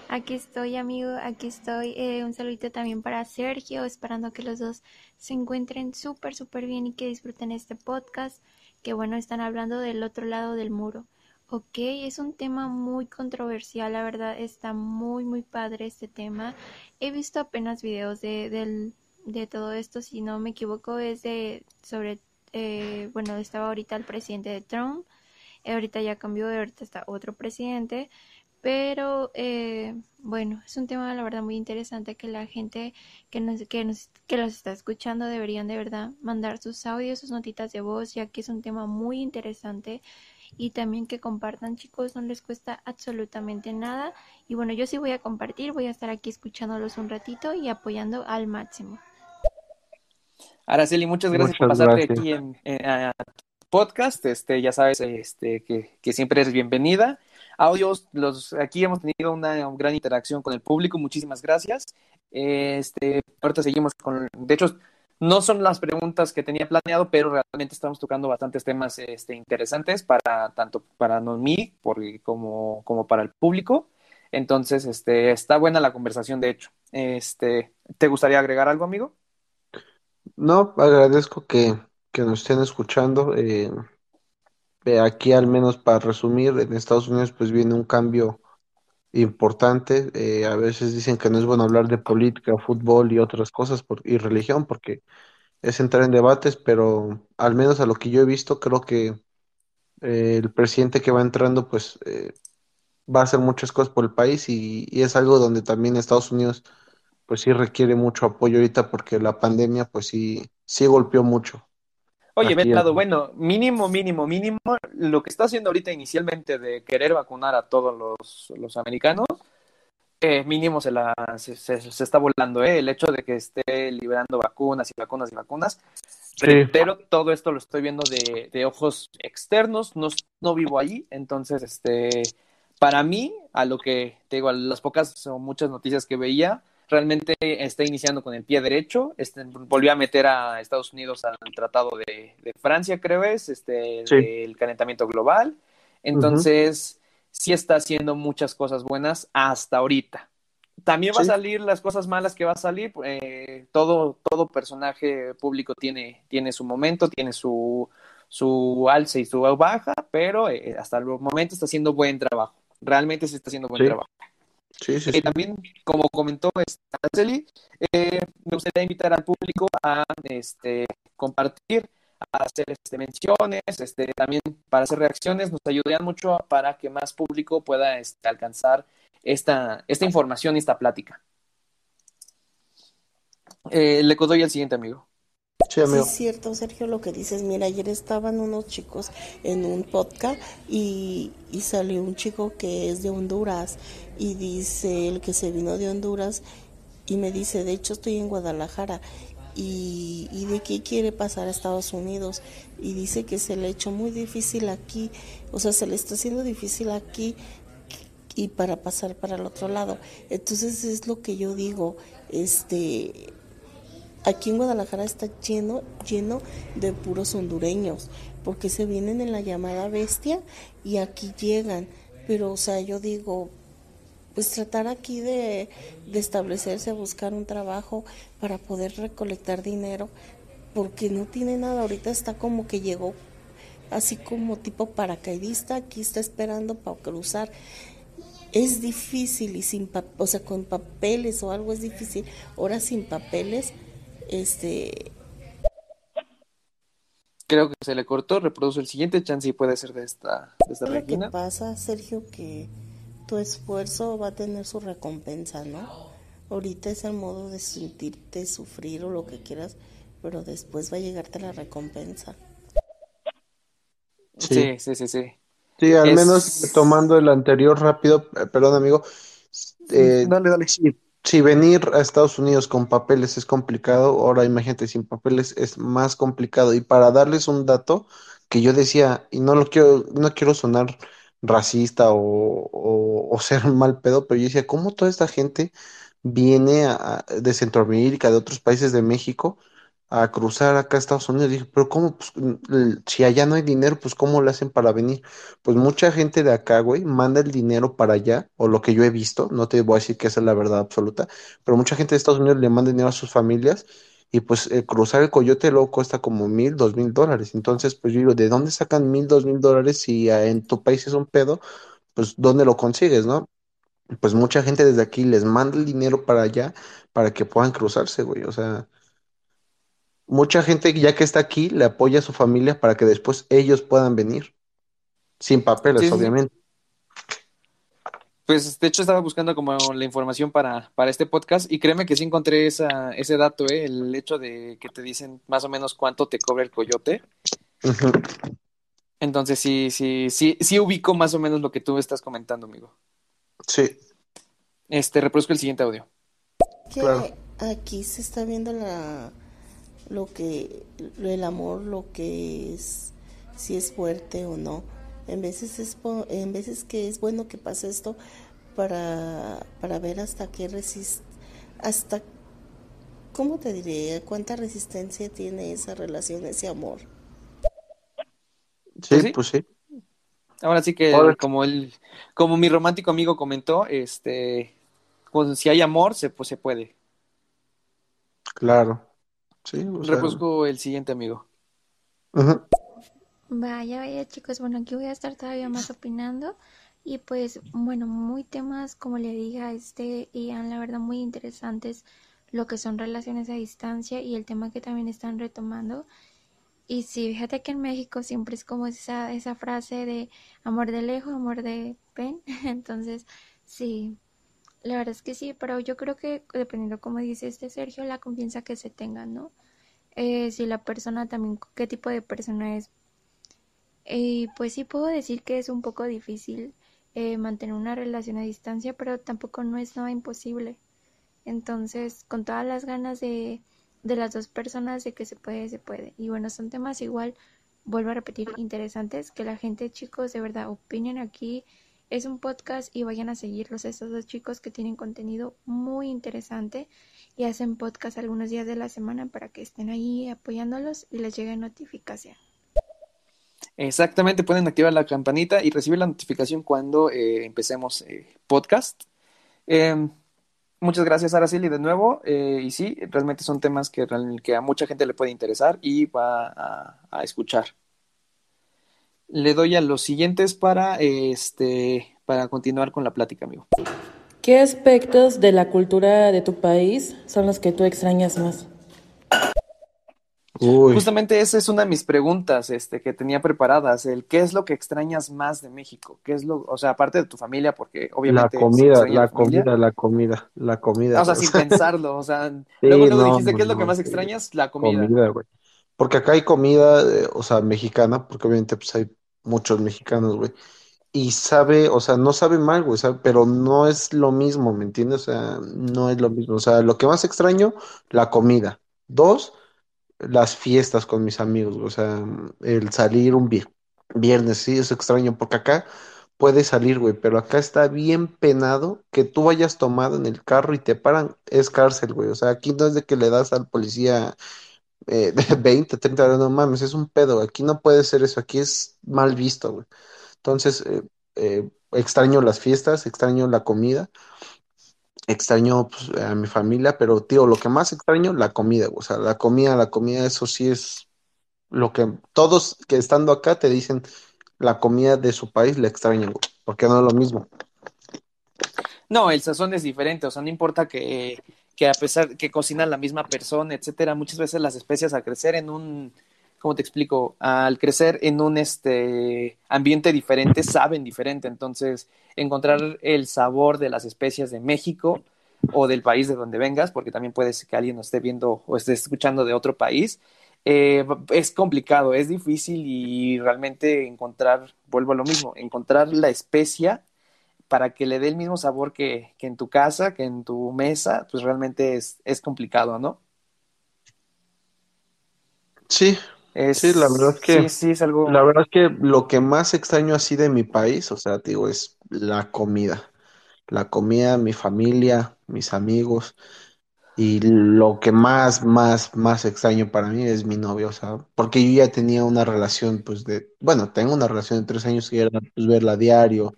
aquí estoy, amigo, aquí estoy. Eh, un saludito también para Sergio, esperando que los dos se encuentren súper, súper bien y que disfruten este podcast, que bueno, están hablando del otro lado del muro. Ok, es un tema muy controversial, la verdad, está muy, muy padre este tema. He visto apenas videos de, del, de todo esto, si no me equivoco, es de sobre, eh, bueno, estaba ahorita el presidente de Trump, eh, ahorita ya cambió, ahorita está otro presidente, pero eh, bueno, es un tema la verdad muy interesante que la gente que nos, que nos, que los está escuchando deberían de verdad mandar sus audios, sus notitas de voz, ya que es un tema muy interesante y también que compartan chicos, no les cuesta absolutamente nada y bueno, yo sí voy a compartir, voy a estar aquí escuchándolos un ratito y apoyando al máximo. Araceli, muchas gracias por pasarte gracias. aquí en, en- podcast. Este, ya sabes, este, que, que siempre eres bienvenida. Audios, los, aquí hemos tenido una gran interacción con el público. Muchísimas gracias. Este, ahorita seguimos con, de hecho, no son las preguntas que tenía planeado, pero realmente estamos tocando bastantes temas este, interesantes para tanto para mí como, como para el público. Entonces, este, está buena la conversación, de hecho. Este, ¿te gustaría agregar algo, amigo? No, agradezco que, que nos estén escuchando. eh, eh, aquí al menos para resumir, en Estados Unidos pues viene un cambio importante. eh, a veces dicen que no es bueno hablar de política, fútbol y otras cosas y religión porque es entrar en debates, pero al menos a lo que yo he visto, creo que el presidente que va entrando pues va a hacer muchas cosas por el país y es algo donde también Estados Unidos pues sí requiere mucho apoyo ahorita porque la pandemia pues sí, sí golpeó mucho. Oye, Aquí Velado, el- bueno, mínimo, mínimo, mínimo, lo que está haciendo ahorita inicialmente de querer vacunar a todos los, los americanos, eh, mínimo se, la, se, se- se está volando, ¿eh? El hecho de que esté liberando vacunas y vacunas y vacunas. Sí. Pero todo esto lo estoy viendo de, de ojos externos, no, no vivo ahí, entonces, este, para mí, a lo que te digo, a las pocas o muchas noticias que veía, realmente está iniciando con el pie derecho, este, volvió a meter a Estados Unidos al Tratado de, de Francia, creo es, este, Sí. del calentamiento global, entonces sí está haciendo muchas cosas buenas hasta ahorita. También va a salir las cosas malas que va a salir. eh, todo, todo personaje público tiene, tiene su momento, tiene su, su alza y su baja, pero eh, hasta el momento está haciendo buen trabajo. Realmente se está haciendo buen Sí. trabajo. Sí, sí, Eh, sí. también, como comentó esta Araceli, eh, me gustaría invitar al público a este, compartir, hacer este, menciones, este, también para hacer reacciones, nos ayudarían mucho para que más público pueda este, alcanzar esta, esta información y esta plática. Eh, le doy al siguiente amigo. Sí, es cierto, Sergio, lo que dices. Mira, ayer estaban unos chicos en un podcast y, y, salió un chico que es de Honduras y dice el que se vino de Honduras y me dice, de hecho estoy en Guadalajara y, y de qué quiere pasar a Estados Unidos y dice que se le ha hecho muy difícil aquí, o sea, se le está haciendo difícil aquí y para pasar para el otro lado. Entonces es lo que yo digo, este aquí en Guadalajara está lleno, lleno de puros hondureños, porque se vienen en la llamada bestia y aquí llegan. Pero, o sea, yo digo, pues tratar aquí de, establecerse, buscar un trabajo para poder recolectar dinero, porque no tiene nada, ahorita está como que llegó así como tipo paracaidista, aquí está esperando para cruzar. Es difícil y sin, o sea, con papeles o algo es difícil. Ahora sin papeles, este... Creo que se le cortó, reproduce el siguiente chance y puede ser de esta, de esta Lo que pasa, Sergio, que tu esfuerzo va a tener su recompensa, ¿no? Ahorita es el modo de sentirte sufrir o lo que quieras, pero después va a llegarte la recompensa. Sí, sí, sí, sí. Sí, al menos tomando el anterior rápido, eh, perdón amigo. Eh, dale, dale. Si venir a Estados Unidos con papeles es complicado, ahora imagínate sin papeles es más complicado. Y para darles un dato que yo decía, y no lo quiero, no quiero sonar racista o, o, ser mal pedo, pero yo decía, ¿cómo toda esta gente viene a, de Centroamérica, de otros países de México, a cruzar acá a Estados Unidos. Dije, pero ¿cómo? Pues, si allá no hay dinero, pues ¿cómo le hacen para venir? Pues mucha gente de acá, güey, manda el dinero para allá, o lo que yo he visto, no te voy a decir que esa es la verdad absoluta, pero mucha gente de Estados Unidos le manda dinero a sus familias y pues eh, cruzar el coyote luego cuesta como mil, dos mil dólares. Entonces, pues yo digo, ¿de dónde sacan mil, dos mil dólares si en tu país es un pedo? Pues ¿dónde lo consigues, no? Pues mucha gente desde aquí les manda el dinero para allá para que puedan cruzarse, güey. O sea, mucha gente ya que está aquí le apoya a su familia para que después ellos puedan venir. Sin papeles, obviamente. Pues de hecho estaba buscando como la información para, para este podcast y créeme que sí encontré esa, ese dato, ¿eh? el hecho de que te dicen más o menos cuánto te cobra el coyote. Entonces sí, sí, sí, sí ubico más o menos lo que tú estás comentando, amigo. Sí. Este, reproduzco el siguiente audio. Que aquí se está viendo la lo que el amor lo que es si es fuerte o no. En veces es en veces que es bueno que pase esto para para ver hasta qué resiste hasta cómo te diré cuánta resistencia tiene esa relación ese amor sí pues sí, pues sí. ahora sí que como el como mi romántico amigo comentó este pues, si hay amor se pues se puede. Claro Sí, el siguiente amigo. Vaya, vaya chicos, bueno, aquí voy a estar todavía más opinando y pues bueno, muy temas como le dije a este Ian, la verdad muy interesantes lo que son relaciones a distancia y el tema que también están retomando. Y sí, fíjate que en México siempre es como esa, esa frase de amor de lejos, amor de pen. Entonces, sí, la verdad es que sí, pero yo creo que dependiendo, como dice este Sergio, la confianza que se tenga, ¿no? Eh, si la persona también, qué tipo de persona es. Y pues sí puedo decir que es un poco difícil eh, mantener una relación a distancia, pero tampoco no es nada imposible. Entonces, con todas las ganas de, de las dos personas de que se puede, se puede. Y bueno, son temas igual, vuelvo a repetir, interesantes, que la gente, chicos, de verdad opinen aquí es un podcast y vayan a seguirlos estos dos chicos que tienen contenido muy interesante y hacen podcast algunos días de la semana para que estén ahí apoyándolos y les llegue notificación. Exactamente, pueden activar la campanita y recibir la notificación cuando eh, empecemos eh, podcast. Em, muchas gracias, Araceli, de nuevo. Eh, y sí, realmente son temas que, que, a mucha gente le puede interesar y va a escuchar le doy a los siguientes para, este, para continuar con la plática, amigo. ¿Qué aspectos de la cultura de tu país son los que tú extrañas más? Uy, Justamente esa es una de mis preguntas, este, que tenía preparadas, el ¿qué es lo que extrañas más de México? ¿Qué es lo, o sea, aparte de tu familia, porque la obviamente se comida, la la comida, la comida, la comida, o sea, sin pensarlo, o sea, Sí, luego luego no, dijiste, no, ¿qué es lo que más extrañas? La comida. comida, güey. Porque acá hay comida, eh, o sea, mexicana, porque obviamente pues hay muchos mexicanos, güey. Y sabe, o sea, no sabe mal, güey, sabe, pero no es lo mismo, ¿me entiendes? O sea, no es lo mismo. O sea, lo que más extraño, la comida. Dos, las fiestas con mis amigos. O sea, el salir un vi- viernes, sí, es extraño, porque acá puedes salir, güey, pero acá está bien penado que tú vayas tomado en el carro y te paran, es cárcel, güey. O sea, aquí no es de que le das al policía eh, de 20, 30 horas, no mames, es un pedo. Aquí no puede ser eso, aquí es mal visto, güey. Entonces, eh, eh, extraño las fiestas, extraño la comida, extraño pues, a mi familia, pero tío, lo que más extraño, la comida, güey. O sea, la comida, la comida, eso sí es lo que todos que estando acá te dicen, la comida de su país la extrañan, güey, porque no es lo mismo. No, el sazón es diferente, o sea, no importa que, que a pesar que cocina la misma persona, etcétera, muchas veces las especias al crecer en un, ¿cómo te explico? Al crecer en un este ambiente diferente, saben diferente, entonces encontrar el sabor de las especias de México o del país de donde vengas, porque también puede ser que alguien nos esté viendo o esté escuchando de otro país, eh, es complicado, es difícil y realmente encontrar, vuelvo a lo mismo, encontrar la especia para que le dé el mismo sabor que, que en tu casa, que en tu mesa, pues realmente es, es complicado, ¿no? Sí, Es, sí, la verdad es que, sí, es algo, la verdad es que lo que más extraño así de mi país, o sea, digo, es la comida. La comida, mi familia, mis amigos. Y lo que más, más, más extraño para mí es mi novia, o sea, porque yo ya tenía una relación, pues de, bueno, tengo una relación de tres años que era pues verla a diario,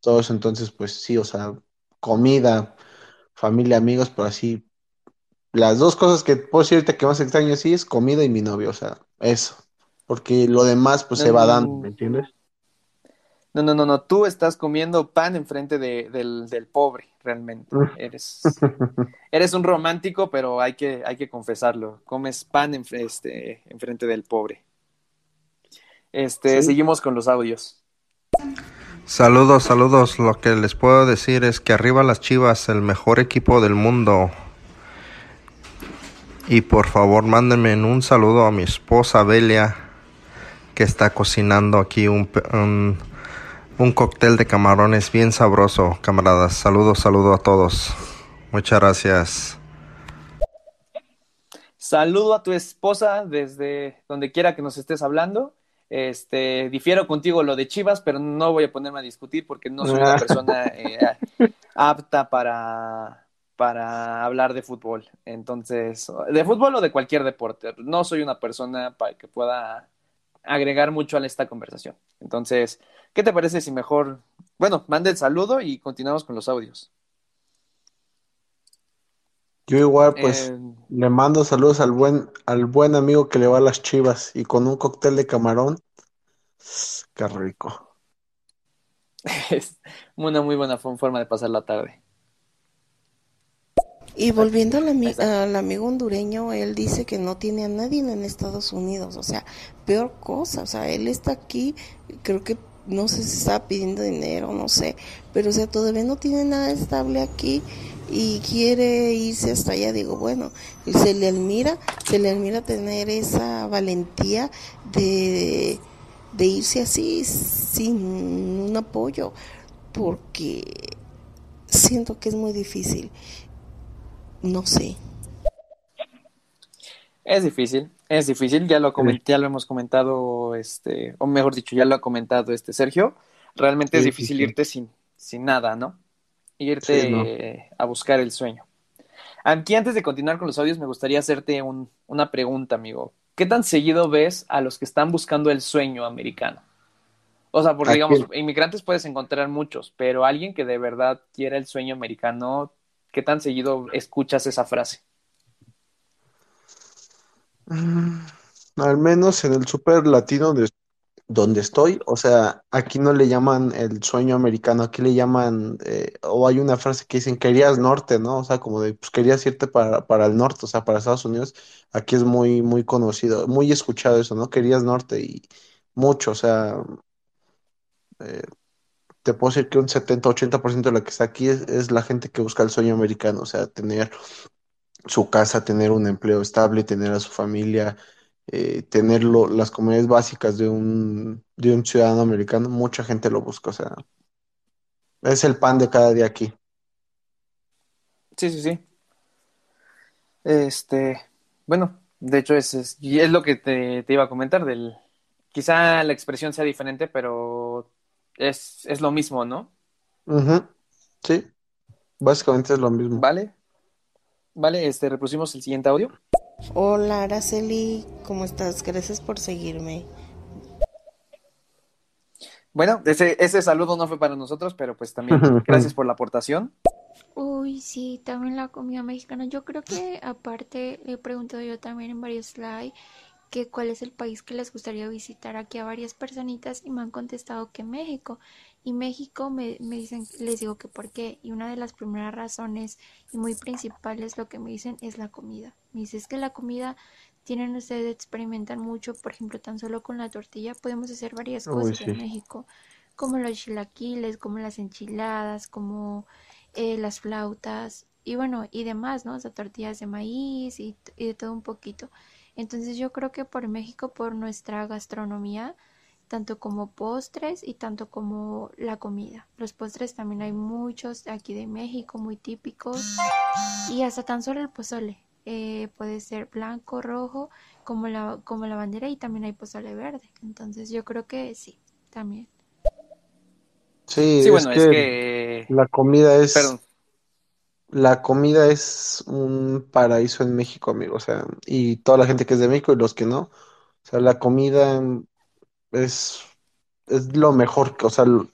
todo eso, entonces, pues sí, o sea, comida, familia, amigos, pero así, las dos cosas que puedo decirte que más extraño sí es comida y mi novia, o sea, eso, porque lo demás pues se va dando, ¿me entiendes? no, no, no, no, tú estás comiendo pan enfrente de, del, del pobre, realmente. Eres, eres un romántico, pero hay que, hay que confesarlo. Comes pan en, este, enfrente del pobre. Este, Sí, seguimos con los audios. Saludos, saludos. Lo que les puedo decir es que arriba las Chivas, el mejor equipo del mundo. Y por favor, mándenme un saludo a mi esposa Belia, que está cocinando aquí un, un, un cóctel de camarones bien sabroso, camaradas. Saludos, saludos a todos. Muchas gracias. Saludo a tu esposa desde donde quiera que nos estés hablando. Este, difiero contigo lo de Chivas, pero no voy a ponerme a discutir porque no soy una persona eh, apta para, para hablar de fútbol. Entonces, de fútbol o de cualquier deporte. No soy una persona para que pueda agregar mucho a esta conversación. Entonces, ¿qué te parece si mejor, bueno, mande el saludo y continuamos con los audios? Yo igual, pues, Eh, le mando saludos al buen, al buen amigo que le va a las Chivas y con un cóctel de camarón, qué rico. es una muy buena fo- forma de pasar la tarde. Y volviendo al, ami- al amigo hondureño, él dice que no tiene a nadie en Estados Unidos, o sea, peor cosa, o sea, él está aquí, creo que no sé si está pidiendo dinero, no sé, pero o sea, todavía no tiene nada estable aquí y quiere irse hasta allá, digo, bueno, se le admira, se le admira tener esa valentía de, de irse así sin un apoyo, porque siento que es muy difícil, no sé. Es difícil, es difícil, ya lo Sí, comen- ya lo hemos comentado, este, o mejor dicho, ya lo ha comentado este Sergio. Realmente es sí, difícil sí. irte sin, sin nada, ¿no? Sí, no. Irte a buscar el sueño. Aquí, antes de continuar con los audios, me gustaría hacerte un- una pregunta, amigo. ¿Qué tan seguido ves a los que están buscando el sueño americano? O sea, porque ¿A digamos, quién? inmigrantes puedes encontrar muchos, pero alguien que de verdad quiera el sueño americano, ¿qué tan seguido escuchas esa frase? Mm, Al menos en el Super Latino de, donde estoy, o sea, aquí no le llaman el sueño americano, aquí le llaman, eh, o hay una frase que dicen, querías norte, ¿no? O sea, como de, pues querías irte para, para el norte, o sea, para Estados Unidos, aquí es muy, muy conocido, muy escuchado eso, ¿no? Querías norte y mucho, o sea, eh, te puedo decir que un 70-80% de lo que está aquí es, es la gente que busca el sueño americano, o sea, tener su casa, tener un empleo estable, tener a su familia, eh, tener lo- las comunidades básicas de un, de un ciudadano americano, mucha gente lo busca, o sea, es el pan de cada día aquí. Sí, sí, sí. Este, bueno, de hecho es, es, es lo que te, te iba a comentar del, quizá la expresión sea diferente, pero es, es lo mismo, ¿no? Sí, básicamente es lo mismo. ¿Vale? Vale, este, reproducimos el siguiente audio. Hola, Araceli, ¿cómo estás? Gracias por seguirme. Bueno, ese, ese saludo no fue para nosotros, pero pues también gracias por la aportación. Uy, sí, también la comida mexicana. Yo creo que aparte le he preguntado yo también en varios live que cuál es el país que les gustaría visitar aquí a varias personitas y me han contestado que México. Y México me, me dicen, les digo que por qué. Y una de las primeras razones y muy principales lo que me dicen es la comida. Me dice, es que la comida tienen ustedes, experimentan mucho, por ejemplo, tan solo con la tortilla podemos hacer varias Uy, cosas en. México, como los chilaquiles, como las enchiladas, como eh, las flautas y bueno, y demás, ¿no? O sea, tortillas de maíz y, y de todo un poquito. Entonces yo creo que por México, por nuestra gastronomía, tanto como postres y tanto como la comida. Los postres también hay muchos aquí de México, muy típicos, y hasta tan solo el pozole. eh, puede ser blanco, rojo, como la, como la bandera, y también hay pozole verde. Entonces yo creo que sí, también. Sí, Sí, es bueno, es que que, la comida es, perdón, la comida es un paraíso en México, amigo, o sea, y toda la gente que es de México y los que no, o sea, la comida es, es lo mejor, que- o sea, lo,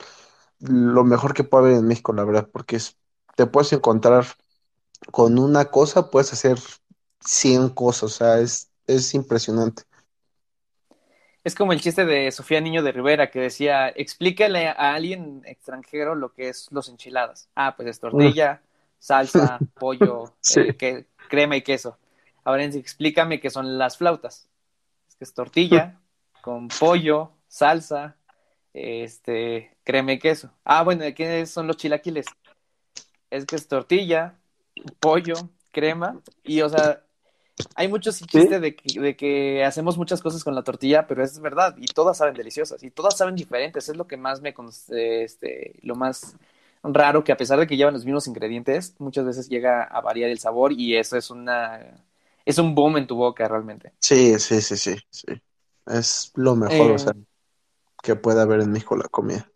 lo mejor que puede haber en México, la verdad, porque es, te puedes encontrar con una cosa, puedes hacer 100 cosas, o sea, es, es impresionante. es como el chiste de Sofía Niño de Rivera que decía, explícale a alguien extranjero lo que es los enchiladas. Ah, pues es tortilla, salsa, pollo, Sí. eh, que, crema y queso. Ahora explícame qué son las flautas. Es que es tortilla con pollo, salsa, este, crema y queso. Ah, bueno, ¿qué son los chilaquiles? Es que es tortilla, pollo, crema y, o sea, hay muchos Sí, chistes de que, de que hacemos muchas cosas con la tortilla, pero es verdad, y todas saben deliciosas, y todas saben diferentes, es lo que más me, este, lo más raro, que a pesar de que llevan los mismos ingredientes, muchas veces llega a variar el sabor, y eso es una, es un boom en tu boca realmente. sí, sí, sí, sí, sí. Es lo mejor, o sea, Eh, que puede haber en México la comida.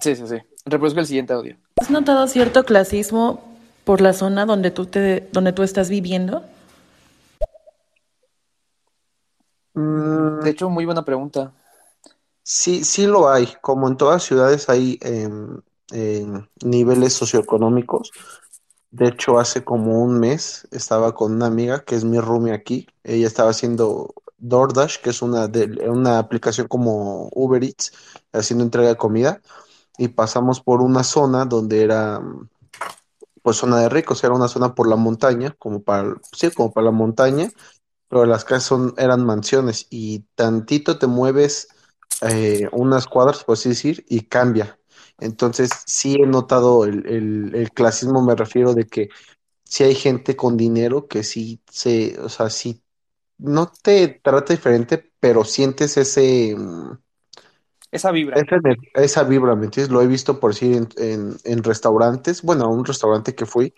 sí, sí, sí. Reproduzco el siguiente audio. ¿Has notado cierto clasismo por la zona donde tú te, donde tú estás viviendo? Mm, De hecho, muy buena pregunta. sí, sí lo hay, como en todas ciudades hay em, em, niveles socioeconómicos. De hecho, hace como un mes estaba con una amiga que es mi roomie aquí. Ella estaba haciendo DoorDash, que es una, de, una aplicación como Uber Eats, haciendo entrega de comida. Y pasamos por una zona donde era, pues, zona de ricos, era una zona por la montaña, como para, sí, como para la montaña, pero las casas son, eran mansiones y tantito te mueves eh, unas cuadras, por así decir, y cambia. Entonces, sí he notado el, el, el clasismo, me refiero de que si hay gente con dinero que sí se, o sea, sí no te trata diferente, pero sientes ese, mm, Esa vibra. esa, vibra, ¿me entiendes? Lo he visto por decir en, en, en restaurantes, bueno, a un restaurante que fui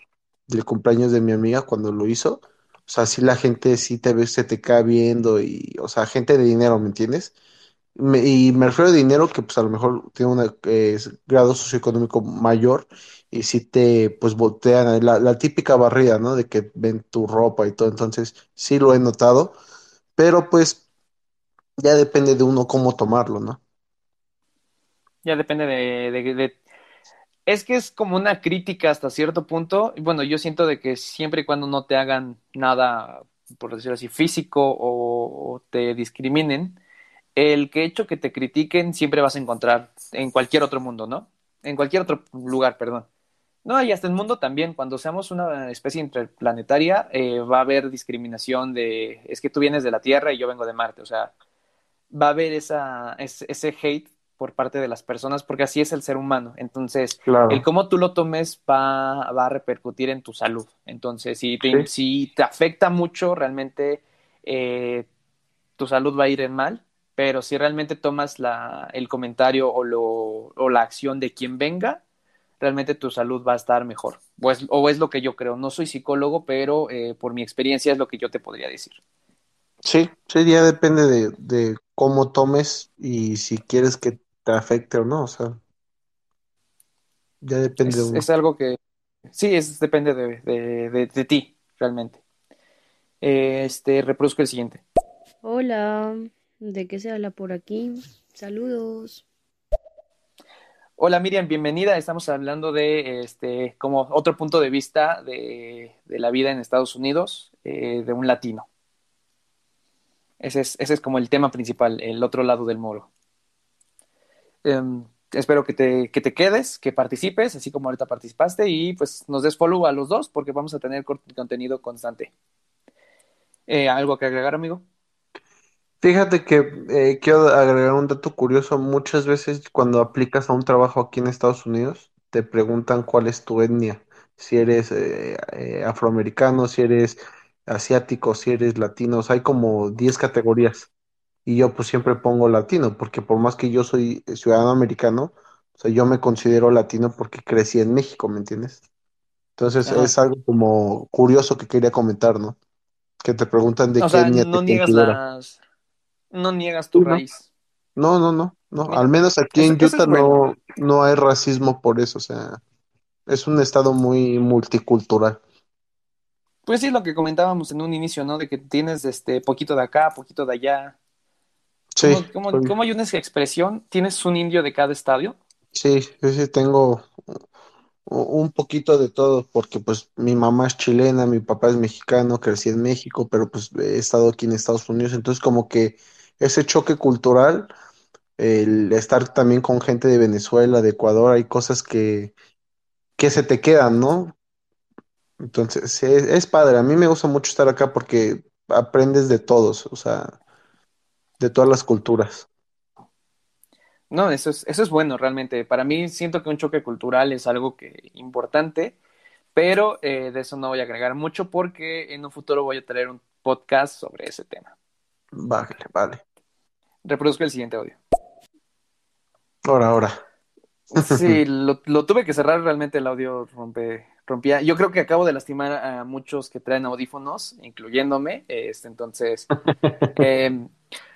del cumpleaños de mi amiga cuando lo hizo, o sea, sí la gente sí te ve, se te cae viendo y, o sea, gente de dinero, ¿me entiendes? Me- y me refiero a dinero que pues a lo mejor tiene un grado socioeconómico mayor y si te pues voltean la, la típica barrida, ¿no? De que ven tu ropa y todo, entonces sí lo he notado, pero pues ya depende de uno cómo tomarlo, ¿no? Ya depende de, de, de- Es que es como una crítica hasta cierto punto. Bueno, yo siento de que siempre y cuando no te hagan nada, por decirlo así, físico o, o te discriminen, el que hecho que te critiquen siempre vas a encontrar en cualquier otro mundo, ¿no? En cualquier otro lugar, perdón. No, y hasta el mundo también, cuando seamos una especie interplanetaria, eh, va a haber discriminación de, es que tú vienes de la Tierra y yo vengo de Marte, o sea, va a haber esa, ese, ese hate por parte de las personas, porque así es el ser humano. Entonces, Claro. el cómo tú lo tomes va, va a repercutir en tu salud. Entonces, si te, si te afecta mucho, realmente eh, tu salud va a ir en mal, pero si realmente tomas la, el comentario o, lo, o la acción de quien venga, realmente tu salud va a estar mejor. O es, o es lo que yo creo. No soy psicólogo, pero eh, por mi experiencia es lo que yo te podría decir. Sí, sí, ya depende de, de cómo tomes y si quieres que te afecte o no, o sea, ya depende de Es, uno. es algo que, sí, es, depende de, de, de, de ti, realmente. Este, reproduzco el siguiente. Hola, ¿de qué se habla por aquí? Saludos. Hola Miriam, bienvenida. Estamos hablando de este como otro punto de vista de, la vida en Estados Unidos eh, de un latino. Ese es, ese es como el tema principal, el otro lado del muro. Em, espero que te, que te quedes, que participes, así como ahorita participaste, y pues nos des follow a los dos porque vamos a tener contenido constante. Eh, ¿algo que agregar, amigo? Fíjate que eh, quiero agregar un dato curioso. Muchas veces cuando aplicas a un trabajo aquí en Estados Unidos, te preguntan cuál es tu etnia. Si eres eh, eh, afroamericano, si eres asiático, si eres latino. O sea, hay como 10 categorías. Y yo pues siempre pongo latino, porque por más que yo soy ciudadano americano, o sea, yo me considero latino porque crecí en México, ¿me entiendes? Entonces Ajá. es algo como curioso que quería comentar, ¿no? Que te preguntan de O qué sea, etnia no te niegas consideras. las, no niegas tu raíz. No, no, no, no. Mira, Al menos aquí eso, en Utah bueno. no, no hay racismo por eso. O sea, es un estado muy multicultural. Pues sí, lo que comentábamos en un inicio, ¿no? De que tienes este poquito de acá, poquito de allá. Sí, ¿Cómo, cómo, cómo hay una expresión? ¿Tienes un indio de cada estadio? sí, sí, sí, tengo un poquito de todo, porque pues mi mamá es chilena, mi papá es mexicano, crecí en México, pero pues he estado aquí en Estados Unidos. Entonces como que ese choque cultural, el estar también con gente de Venezuela, de Ecuador, hay cosas que, que se te quedan, ¿no? Entonces, es padre. A mí me gusta mucho estar acá porque aprendes de todos, o sea, de todas las culturas. No, eso es, eso es bueno realmente. Para mí siento que un choque cultural es algo que importante, pero eh, de eso no voy a agregar mucho porque en un futuro voy a traer un podcast sobre ese tema. Vale, vale. Reproduzco el siguiente audio. Ahora, ahora. Sí, lo, lo tuve que cerrar, realmente el audio rompe, rompía. Yo creo que acabo de lastimar a muchos que traen audífonos, incluyéndome. Este, entonces, eh,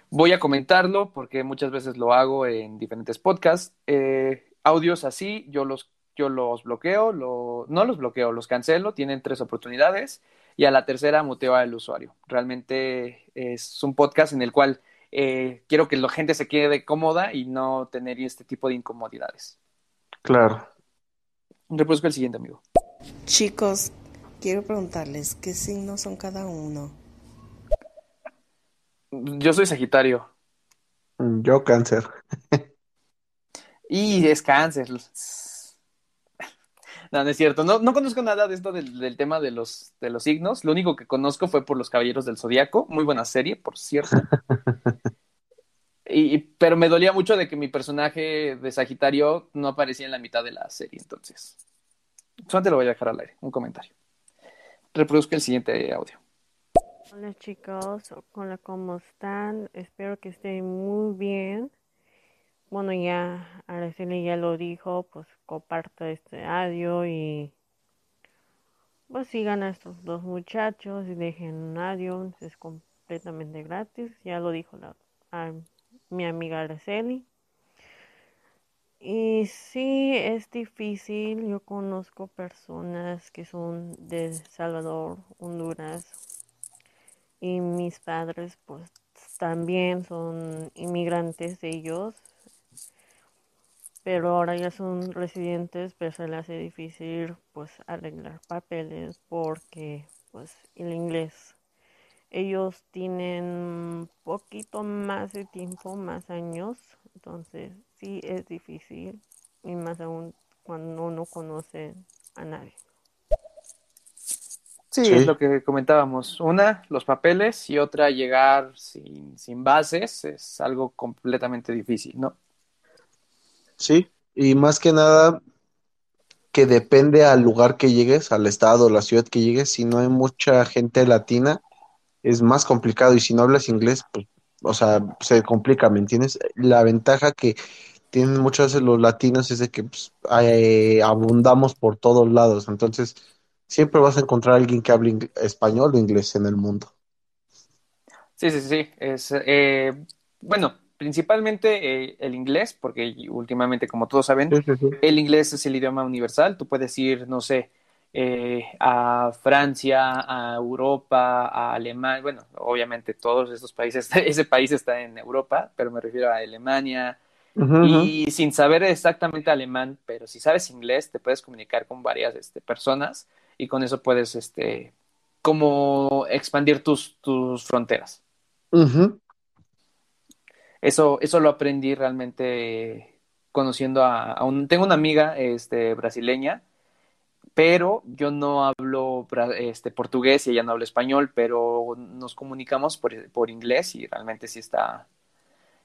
voy a comentarlo porque muchas veces lo hago en diferentes podcasts. Eh, audios así, yo los, yo los bloqueo, lo, no los bloqueo, los cancelo, tienen tres oportunidades y a la tercera muteo al usuario. Realmente es un podcast en el cual eh, quiero que la gente se quede cómoda y no tener este tipo de incomodidades. Claro. Reproduzco el siguiente, amigo. Chicos, quiero preguntarles qué signos son cada uno. Yo soy Sagitario Yo cáncer. y es cáncer. No, no es cierto. No, no conozco nada de esto del, del tema de los, de los signos. Lo único que conozco fue por Los Caballeros del Zodiaco. Muy buena serie, por cierto. Y, pero me dolía mucho de que mi personaje de Sagitario no aparecía en la mitad de la serie. Entonces, solamente lo voy a dejar al aire. Un comentario. Reproduzco el siguiente audio. Hola chicos, hola, ¿cómo están? Espero que estén muy bien. Bueno, ya Araceli ya lo dijo, pues comparta este audio y pues sigan a estos dos muchachos y dejen un audio, es completamente gratis, ya lo dijo la, mi amiga Araceli. Y sí, es difícil, yo conozco personas que son de Salvador, Honduras, y mis padres pues también son inmigrantes ellos, pero ahora ya son residentes, pero se les hace difícil pues arreglar papeles porque pues el inglés. Ellos tienen poquito más de tiempo, más años, entonces sí es difícil y más aún cuando no conoce a nadie. Sí, Sí. es lo que comentábamos. Una, los papeles y otra, llegar sin, sin bases es algo completamente difícil, ¿no? Sí, y más que nada que depende al lugar que llegues, al estado, la ciudad que llegues, si no hay mucha gente latina, es más complicado y si no hablas inglés, pues, o sea, se complica, ¿me entiendes? La ventaja que tienen muchas veces los latinos es de que pues, eh, abundamos por todos lados, entonces siempre vas a encontrar a alguien que hable español o inglés en el mundo. Sí, sí, sí. Es, eh, bueno, principalmente eh, el inglés, porque últimamente, como todos saben, Sí, sí, sí. el inglés es el idioma universal. Tú puedes ir, no sé, eh, a Francia, a Europa, a Alemania. Bueno, obviamente todos estos países, ese país está en Europa, pero me refiero a Alemania. Y sin saber exactamente alemán, pero si sabes inglés, te puedes comunicar con varias este, personas y con eso puedes, este, como expandir tus, tus fronteras. Ujú. Eso, eso lo aprendí realmente conociendo a, un... Tengo una amiga este, brasileña, pero yo no hablo este, portugués y ella no habla español, pero nos comunicamos por, por inglés y realmente sí está...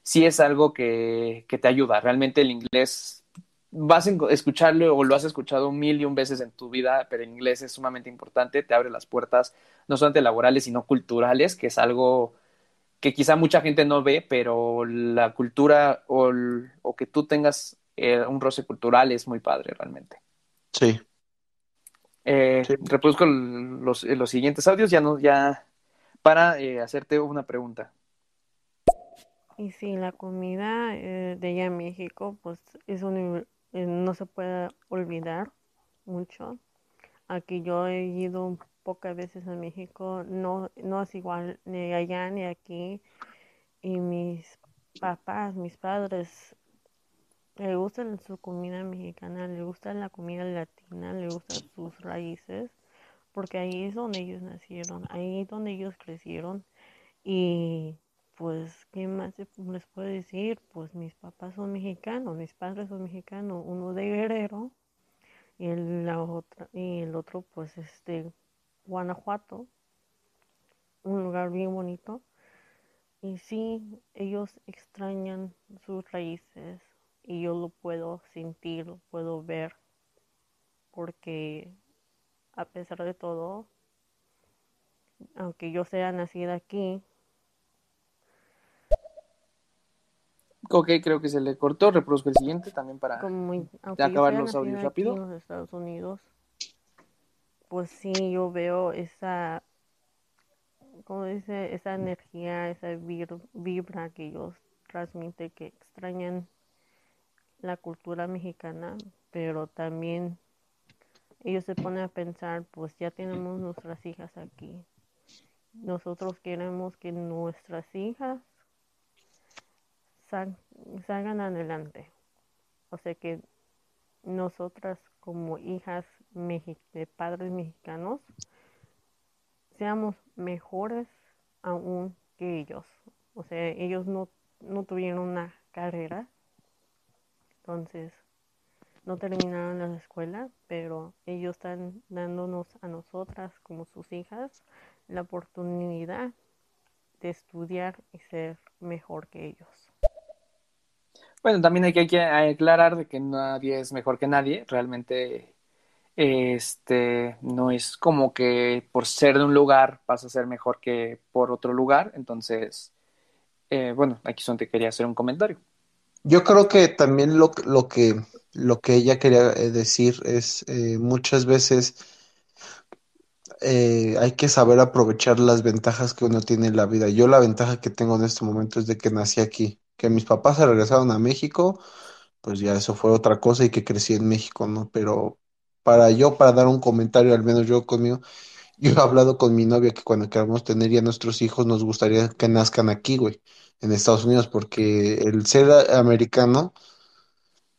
Sí es algo que, que te ayuda. Realmente el inglés vas a escucharlo o lo has escuchado mil y un veces en tu vida, pero el inglés es sumamente importante, te abre las puertas no solamente laborales, sino culturales, que es algo que quizá mucha gente no ve, pero la cultura o, el- o que tú tengas eh, un roce cultural es muy padre realmente. Sí. Eh, Sí. reproduzco los, los siguientes audios ya no, ya para eh, hacerte una pregunta. Y sí, la comida eh, de allá en México, pues es un, eh, no se puede olvidar mucho. Aquí yo he ido pocas veces a México, no, no es igual ni allá ni aquí. Y mis papás, mis padres, le gusta su comida mexicana, le gusta la comida latina, le gustan sus raíces, porque ahí es donde ellos nacieron, ahí es donde ellos crecieron. Y pues, ¿qué más les puedo decir? Pues mis papás son mexicanos, mis padres son mexicanos, uno de Guerrero y el, la otra, y el otro pues es de Guanajuato, un lugar bien bonito. Y sí, ellos extrañan sus raíces y yo lo puedo sentir, lo puedo ver, porque a pesar de todo, aunque yo sea nacida aquí, Ok, creo que se le cortó. Reproduzco el siguiente también para como acabar los audios rápido. en los Estados Unidos, pues sí, yo veo esa, como dice, esa energía, esa vibra que ellos transmiten, que extrañan la cultura mexicana, pero también ellos se ponen a pensar, pues ya tenemos nuestras hijas aquí. Nosotros queremos que nuestras hijas sal- salgan adelante. O sea que nosotras como hijas de padres mexicanos seamos mejores aún que ellos. O sea, ellos no, no tuvieron una carrera, entonces no terminaron la escuela, pero ellos están dándonos a nosotras como sus hijas la oportunidad de estudiar y ser mejor que ellos. Bueno, también hay que, hay que aclarar de que nadie es mejor que nadie. Realmente, este, no es como que por ser de un lugar vas a ser mejor que por otro lugar. Entonces, eh, bueno, aquí son te quería hacer un comentario. Yo creo que también lo, lo que, lo que ella quería eh, decir es eh, muchas veces hay que saber aprovechar las ventajas que uno tiene en la vida. Yo la ventaja que tengo en este momento es de que nací aquí, que mis papás se regresaron a México, pues ya eso fue otra cosa y que crecí en México, ¿no? Pero para yo, para dar un comentario, al menos yo conmigo, yo he hablado con mi novia que cuando queramos tener ya nuestros hijos nos gustaría que nazcan aquí, güey, en Estados Unidos, porque el ser americano,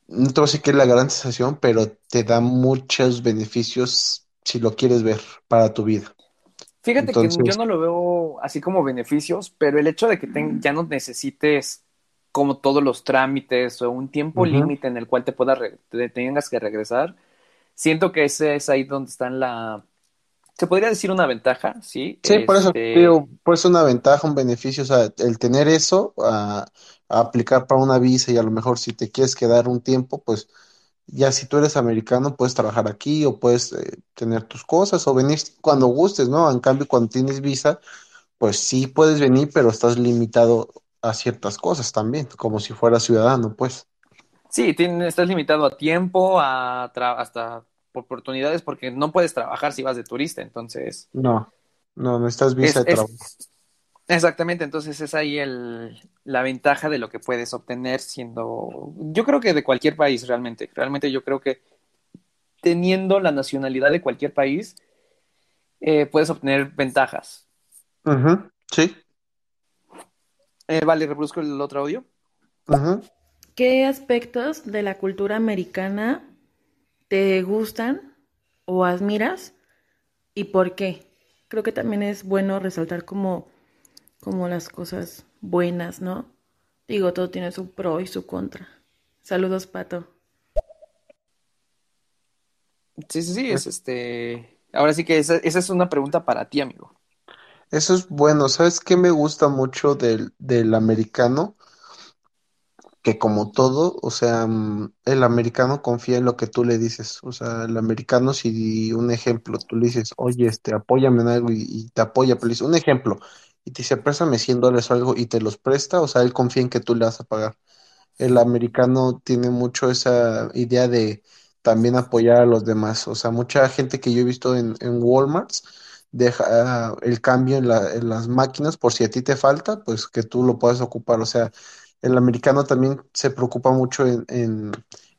no te voy a decir que es la gran sensación, pero te da muchos beneficios si lo quieres ver para tu vida. Fíjate Entonces, que yo no lo veo así como beneficios, pero el hecho de que ya no necesites como todos los trámites o un tiempo límite en el cual te puedas te tengas que regresar, siento que ese es ahí donde está la, se podría decir una ventaja, ¿sí? Sí, por eso Este, digo, pues una ventaja, un beneficio, o sea, el tener eso a, a aplicar para una visa y a lo mejor si te quieres quedar un tiempo, pues ya si tú eres americano puedes trabajar aquí o puedes eh, tener tus cosas o venir cuando gustes, ¿no? En cambio, cuando tienes visa, pues sí puedes venir, pero estás limitado a ciertas cosas también, como si fueras ciudadano, pues. Sí, tienes- estás limitado a tiempo, a hasta oportunidades, porque no puedes trabajar si vas de turista, entonces No, no, necesitas es, visa de es- trabajo. exactamente, entonces es ahí el, la ventaja de lo que puedes obtener siendo, yo creo que de cualquier país realmente, realmente yo creo que teniendo la nacionalidad de cualquier país, eh, puedes obtener ventajas. Ujú, sí, Eh, vale, reproduzco el otro audio. ujú. ¿Qué aspectos de la cultura americana te gustan o admiras y por qué? Creo que también es bueno resaltar como, como las cosas buenas, ¿no? Digo, todo tiene su pro y su contra. Saludos, Pato. Sí, sí, sí, es este, ahora sí que esa, esa es una pregunta para ti, amigo. Eso es bueno. ¿Sabes qué me gusta mucho del, del americano? Que como todo, o sea, mm, el americano confía en lo que tú le dices. O sea, el americano, si un ejemplo, tú le dices, oye, este, apóyame en algo y, te apoya, pero un ejemplo, y te dice, préstame 100 dólares algo y te los presta, o sea, él confía en que tú le vas a pagar. El americano tiene mucho esa idea de también apoyar a los demás. O sea, mucha gente que yo he visto en, en Walmart deja el cambio en en las máquinas por si a ti te falta, pues que tú lo puedas ocupar. O sea, el americano también se preocupa mucho en, en,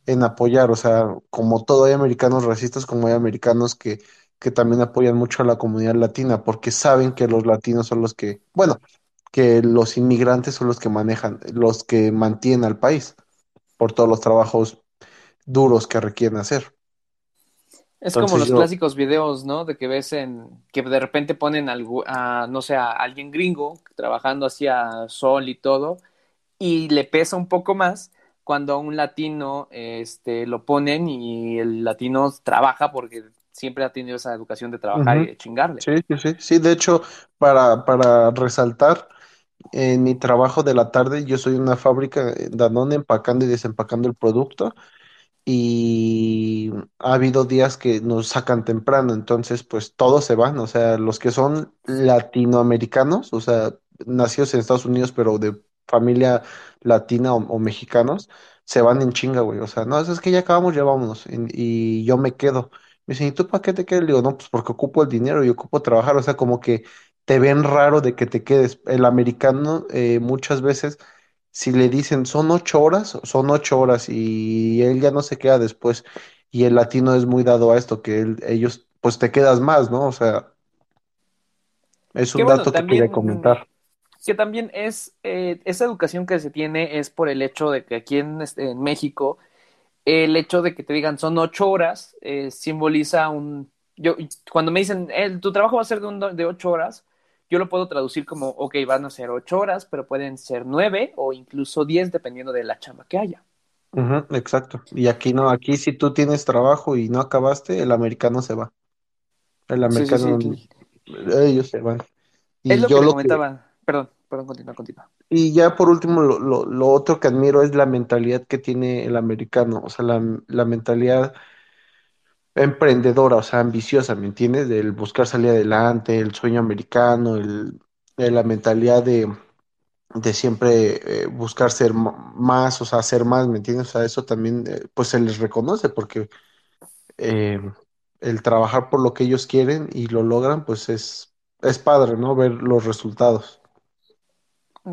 en apoyar. O sea, como todo hay americanos racistas, como hay americanos que, que también apoyan mucho a la comunidad latina, porque saben que los latinos son los que, bueno, que los inmigrantes son los que manejan, los que mantienen al país por todos los trabajos duros que requieren hacer. Es como los yo, clásicos videos, ¿no? De que ves en, que de repente ponen algo, a, no sé, a alguien gringo trabajando hacia sol y todo, y le pesa un poco más cuando a un latino, este, lo ponen y el latino trabaja porque siempre ha tenido esa educación de trabajar y de chingarle. Sí, sí, sí. Sí, de hecho, para, para resaltar, en mi trabajo de la tarde, yo soy una fábrica eh, Danone empacando y desempacando el producto. y ha habido días que nos sacan temprano, entonces pues todos se van, o sea, los que son latinoamericanos, o sea, nacidos en Estados Unidos pero de familia latina o, o mexicanos, se van en chinga, güey, o sea, no, es que ya acabamos, ya vámonos, y, y yo me quedo. Me dicen, ¿y tú para qué te quedas? Le digo, no, pues porque ocupo el dinero y ocupo trabajar, o sea, como que te ven raro de que te quedes. El americano eh, muchas veces si le dicen son ocho horas, son ocho horas y él ya no se queda después. Y el latino es muy dado a esto, que él- ellos, pues te quedas más, ¿no? O sea, es Que un bueno, dato que quería también, comentar. Que también es, eh, esa educación que se tiene es por el hecho de que aquí en, este, en México, el hecho de que te digan son ocho horas, eh, simboliza un, yo, cuando me dicen, "Eh, tu trabajo va a ser de, un- de ocho horas, yo lo puedo traducir como, ok, van a ser ocho horas, pero pueden ser nueve o incluso diez, dependiendo de la chamba que haya. Exacto. Y aquí no, aquí si tú tienes trabajo y no acabaste, el americano se va. El Sí, sí, americano, sí. ellos se van. Es lo que yo le lo que, comentaba. Perdón, perdón, continúa, continúa. y ya por último, lo, lo, lo otro que admiro es la mentalidad que tiene el americano, o sea, la, la mentalidad emprendedora, o sea, ambiciosa, ¿me entiendes? Del buscar salir adelante, el sueño americano, el, de la mentalidad de, de siempre eh, buscar ser más, o sea, hacer más, ¿me entiendes? O sea, eso también, eh, pues se les reconoce porque eh, el trabajar por lo que ellos quieren y lo logran, pues es, es padre, ¿no? Ver los resultados.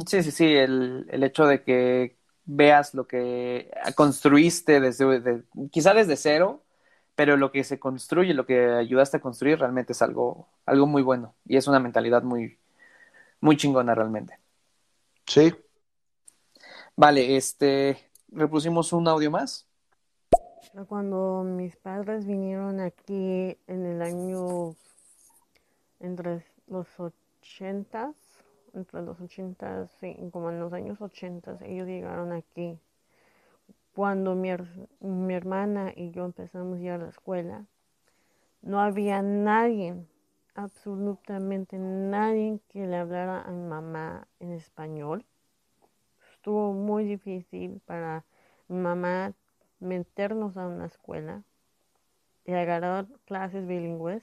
Sí, sí, sí, el, el hecho de que veas lo que construiste desde, de- quizá desde cero, pero lo que se construye, lo que ayudaste a construir realmente es algo, algo muy bueno y es una mentalidad muy, muy chingona realmente. Sí, Vale, este, repusimos un audio más. Cuando mis padres vinieron aquí en el año entre los ochentas, entre los ochentas, sí, como en los años ochentas, ellos llegaron aquí. Cuando mi, mi hermana y yo empezamos ya a la escuela, no había nadie, absolutamente nadie que le hablara a mi mamá en español. Estuvo muy difícil para mi mamá meternos a una escuela y agarrar clases bilingües.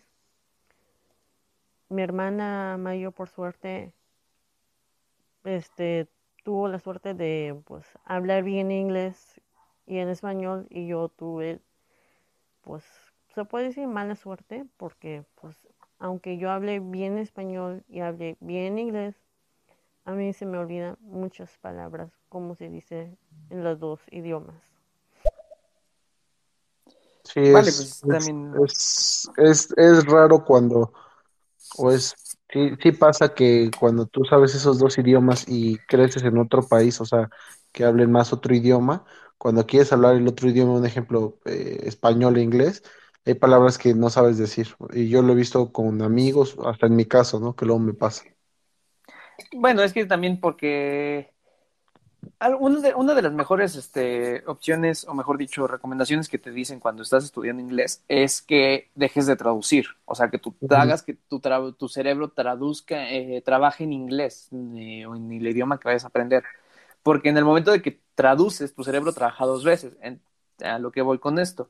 Mi hermana mayor, por suerte, este, tuvo la suerte de pues, hablar bien inglés y en español y yo tuve, pues, se puede decir mala suerte porque, pues, aunque yo hable bien español y hable bien inglés, a mí se me olvidan muchas palabras, como se dice en los dos idiomas. Sí, vale, es, pues también... es, es, es, raro cuando, o es, sí, sí pasa que cuando tú sabes esos dos idiomas y creces en otro país, o sea, que hablen más otro idioma, cuando quieres hablar el otro idioma, un ejemplo, eh, español e inglés, hay palabras que no sabes decir. Y yo lo he visto con amigos, hasta en mi caso, ¿no? Que luego me pasa. Bueno, es que también porque una de, una de las mejores este, opciones, o mejor dicho, recomendaciones que te dicen cuando estás estudiando inglés es que dejes de traducir. O sea, que tú hagas que tu, tu cerebro traduzca, eh, trabaje en inglés eh, o en el idioma que vayas a aprender. Porque en el momento de que traduces, tu cerebro trabaja dos veces. a lo que voy con esto.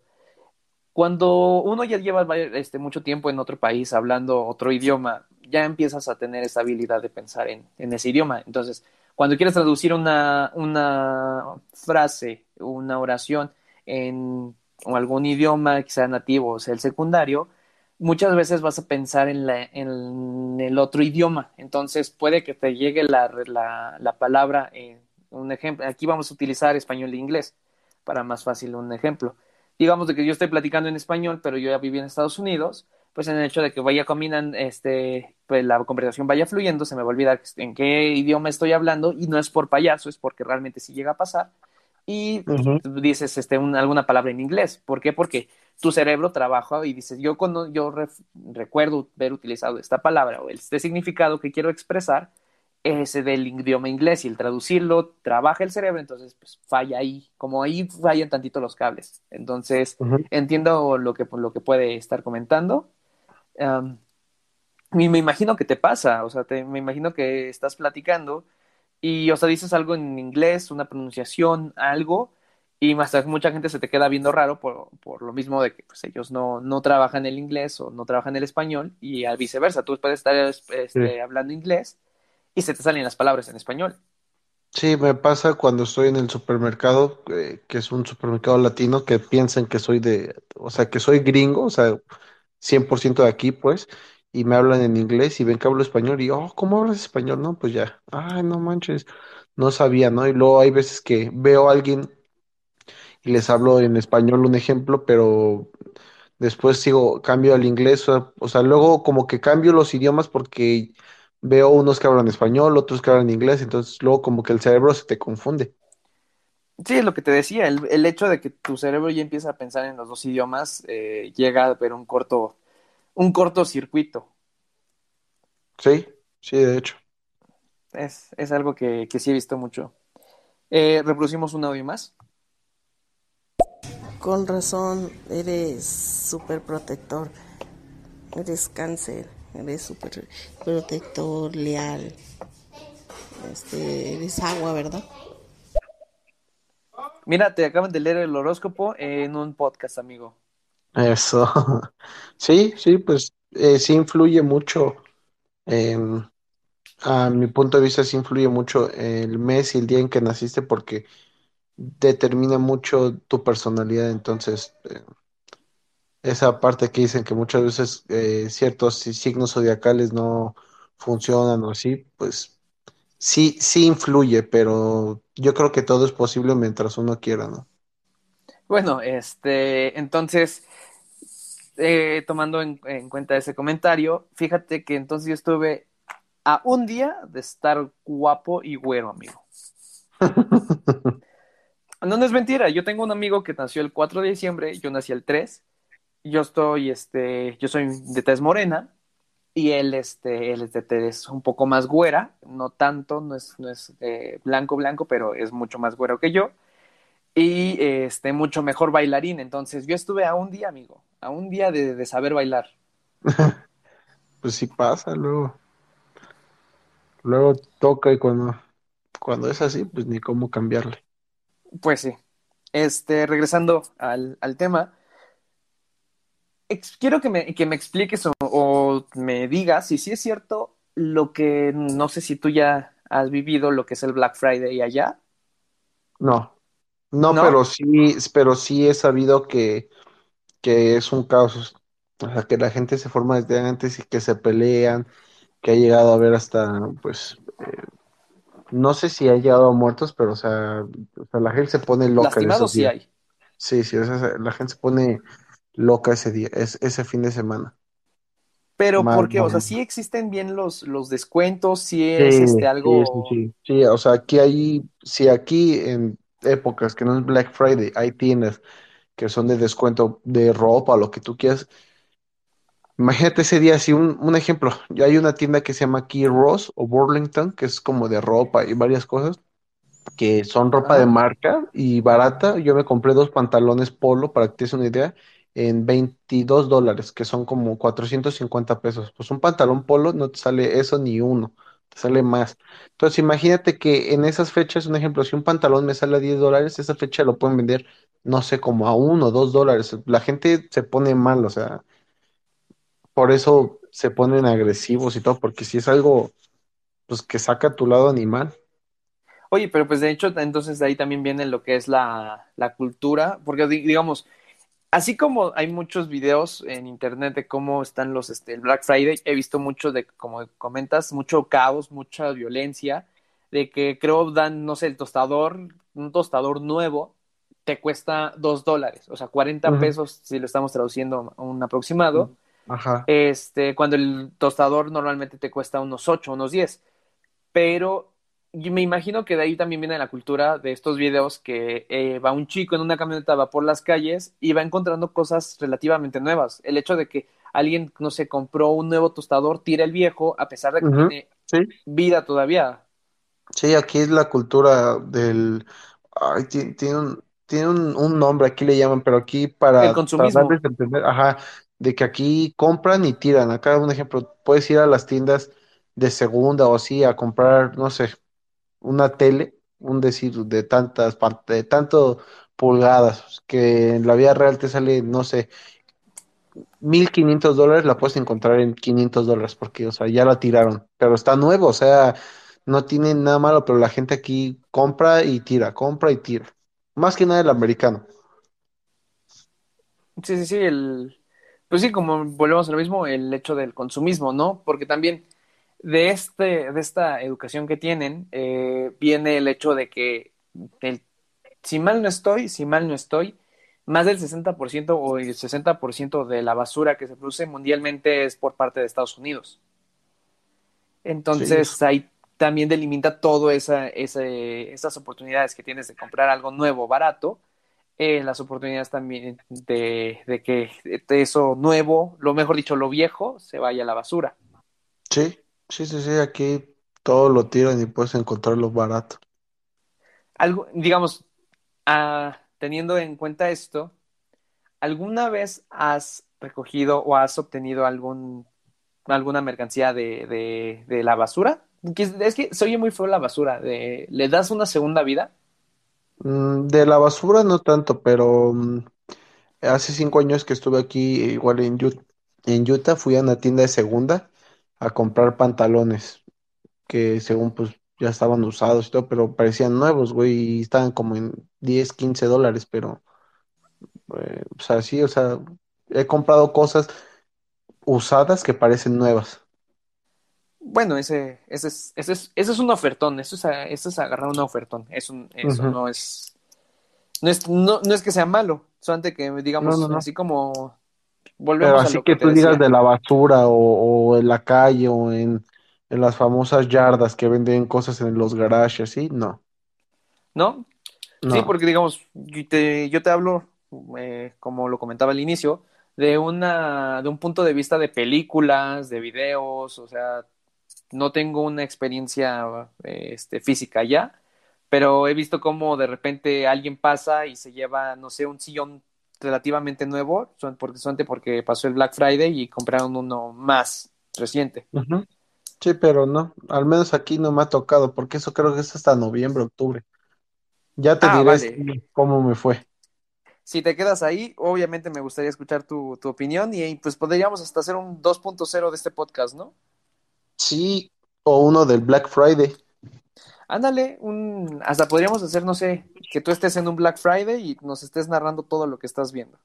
Cuando uno ya lleva este, mucho tiempo en otro país hablando otro idioma, ya empiezas a tener esa habilidad de pensar en, en ese idioma. Entonces, cuando quieres traducir una, una frase, una oración en algún idioma que sea nativo o sea el secundario, muchas veces vas a pensar en, la, en el otro idioma. Entonces puede que te llegue la, la, la palabra, en un ejemplo, aquí vamos a utilizar español e inglés para más fácil un ejemplo digamos de que yo estoy platicando en español, pero yo ya viví en Estados Unidos, pues en el hecho de que vaya combinando, este, pues la conversación vaya fluyendo, se me va a olvidar en qué idioma estoy hablando y no es por payaso, es porque realmente sí llega a pasar. Y dices este, alguna palabra en inglés. ¿Por qué? Porque tu cerebro trabaja y dices, yo, cuando, yo recuerdo haber utilizado esta palabra o este significado que quiero expresar, ese del idioma inglés y el traducirlo trabaja el cerebro, entonces pues falla ahí, como ahí fallan tantito los cables. Entonces entiendo lo que, lo que puede estar comentando. Y me imagino que te pasa, o sea, me imagino que estás platicando y, o sea, dices algo en inglés, una pronunciación, algo, y más mucha gente se te queda viendo raro por, por lo mismo de que pues, ellos no, no trabajan el inglés o no trabajan el español y al viceversa, tú puedes estar este, hablando inglés y se te salen las palabras en español. Sí, me pasa cuando estoy en el supermercado, eh, que es un supermercado latino, que piensan que soy de, o sea, que soy gringo, o sea, 100% de aquí, pues, y me hablan en inglés y ven que hablo español y, oh, ¿cómo hablas español? No, pues ya, ay, no manches, no sabía, ¿no? Y luego hay veces que veo a alguien y les hablo en español un ejemplo, pero después sigo, cambio al inglés, o sea, luego como que cambio los idiomas porque veo unos que hablan español, otros que hablan inglés, entonces luego como que el cerebro se te confunde. Sí, es lo que te decía, el, hecho de que tu cerebro ya empieza a pensar en los dos idiomas eh, llega a ver un corto, un cortocircuito. Sí, sí, de hecho. Es, es algo que, que, sí he visto mucho. Eh, ¿Reproducimos un audio más? Con razón, eres súper protector, eres cáncer eres súper protector, leal, este, eres agua, ¿verdad? Mira, te acaban de leer el horóscopo en un podcast, amigo. Eso. Sí, sí, pues eh, sí influye mucho. a mi punto de vista, sí influye mucho el mes y el día en que naciste porque determina mucho tu personalidad. Entonces, eh, esa parte que dicen que muchas veces eh, ciertos signos zodiacales no funcionan o así, pues sí, sí influye, pero yo creo que todo es posible mientras uno quiera, ¿no? Bueno, este, entonces, eh, tomando en, cuenta ese comentario, fíjate que entonces yo estuve a un día de estar guapo y güero, amigo. no, no es mentira, yo tengo un amigo que nació el 4 de diciembre, yo nací el 3, yo estoy, este, yo soy de tez morena y él, este, él es, de- es un poco más güera, no tanto, no es, no es eh, blanco, blanco, pero es mucho más güero que yo y este, mucho mejor bailarín. Entonces yo estuve a un día, amigo, a un día de, de saber bailar. Pues sí pasa, luego, luego toca y cuando, cuando es así, pues ni cómo cambiarle. Pues sí. Este, regresando al, al tema, quiero que me, que me expliques me digas si sí es cierto lo que, no sé si tú ya has vivido lo que es el Black Friday allá. No, no, ¿No? pero sí, pero sí he sabido que, que es un caos. O sea, que la gente se forma desde antes y que se pelean, que ha llegado a haber hasta, pues, eh, no sé si ha llegado a muertos, pero o sea, o sea, la gente se pone loca sí días. hay. Sí, sí, o sea, la gente se pone loca ese día, es, ese fin de semana. Pero Mal, porque, o sea, sí existen bien los, los descuentos, sí Sí, es este sí, algo. sí, sí. Sí, o sea, aquí hay, si aquí en épocas que no es Black Friday, hay tiendas que son de descuento de ropa, lo que tú quieras. Imagínate ese día, si un, un ejemplo, ya hay una tienda que se llama aquí Ross o Burlington, que es como de ropa y varias cosas, que son ropa de Ajá. marca y barata. Yo me compré dos pantalones polo, para que te des una idea, en 22 dólares, que son como 450 pesos. Pues un pantalón polo no te sale eso ni uno, te sale más. Entonces imagínate que en esas fechas, un ejemplo, si un pantalón me sale a 10 dólares, esa fecha lo pueden vender, no sé, como a uno o dos dólares. La gente se pone mal, o sea, por eso se ponen agresivos y todo, porque si es algo, pues que saca tu lado animal. Oye, pero pues de hecho, entonces de ahí también viene lo que es la, la cultura, porque di- digamos, así como hay muchos videos en internet de cómo están los, este, el Black Friday, he visto mucho de, como comentas, mucho caos, mucha violencia, de que creo dan, no sé, el tostador, un tostador nuevo, te cuesta dos dólares, o sea, 40 Ujú. pesos si lo estamos traduciendo a un aproximado, Ajá. este, cuando el tostador normalmente te cuesta unos 8, unos 10. Pero yo me imagino que de ahí también viene la cultura de estos videos que eh, va un chico en una camioneta, va por las calles y va encontrando cosas relativamente nuevas. El hecho de que alguien, no sé, compró un nuevo tostador, tira el viejo, a pesar de que tiene Sí. vida todavía. Sí, aquí es la cultura del... Ay, ti- tiene un, tiene un, un nombre, aquí le llaman, pero aquí El para, para consumismo. entender, ajá, de que aquí compran y tiran. Acá un ejemplo, puedes ir a las tiendas de segunda o así a comprar, no sé, una tele, un decir, de tantas, de tanto pulgadas, que en la vida real te sale, no sé, 1500 dólares, la puedes encontrar en 500 dólares, porque, o sea, ya la tiraron, pero está nuevo, o sea, no tiene nada malo, pero la gente aquí compra y tira, compra y tira. Más que nada el americano. Sí, sí, sí, el... Pues sí, como volvemos a lo mismo, el hecho del consumismo, ¿no? Porque también de, este, de esta educación que tienen eh, viene el hecho de que, el, si mal no estoy, si mal no estoy, más del 60% o el 60% de la basura que se produce mundialmente es por parte de Estados Unidos. Sí, Entonces ahí también delimita todo esa, ese, esas oportunidades que tienes de comprar algo nuevo, barato, eh, las oportunidades también de, de que eso nuevo, lo mejor dicho, lo viejo, se vaya a la basura. sí, sí, sí, sí, aquí todo lo tiran y puedes encontrarlo barato. Algo, digamos, ah, teniendo en cuenta esto, ¿alguna vez has recogido o has obtenido algún, alguna mercancía de, de, de la basura? Es, que se oye muy feo la basura, de, ¿le das una segunda vida? Mm, de la basura no tanto, pero mm, hace cinco años que estuve aquí, igual en Utah, en Utah, fui a una tienda de segunda a comprar pantalones. que según pues ya estaban usados y todo, pero parecían nuevos, güey, y estaban como en 10 15 dólares, pero, eh, o sea, sí, o sea, he comprado cosas usadas que parecen nuevas. Bueno, ese, ese es, ese es, ese es un ofertón, eso es, eso es agarrar un ofertón, es un, eso no es, no es, no, no es que sea malo, solamente que No, digamos, no, no. así como Pero volvemos a así lo que que tú digas decía, de la basura o, o en la calle o en, en las famosas yardas que venden cosas en los garajes, ¿sí? No, ¿no? Sí, porque digamos, yo te, yo te hablo, eh, como lo comentaba al inicio, de una, de un punto de vista de películas, de videos, o sea, no tengo una experiencia este, física ya, pero he visto cómo de repente alguien pasa y se lleva, no sé, un sillón relativamente nuevo, porque, porque pasó el Black Friday y compraron uno más reciente. Sí, pero no, al menos aquí no me ha tocado, porque eso creo que es hasta noviembre, octubre. Ya te ah, diré cómo me fue. Si te quedas ahí, obviamente me gustaría escuchar tu, tu opinión y pues podríamos hasta hacer un 2.0 de este podcast, ¿no? Sí, o uno del Black Friday. Ándale, un, hasta podríamos hacer, no sé, que tú estés en un Black Friday y nos estés narrando todo lo que estás viendo.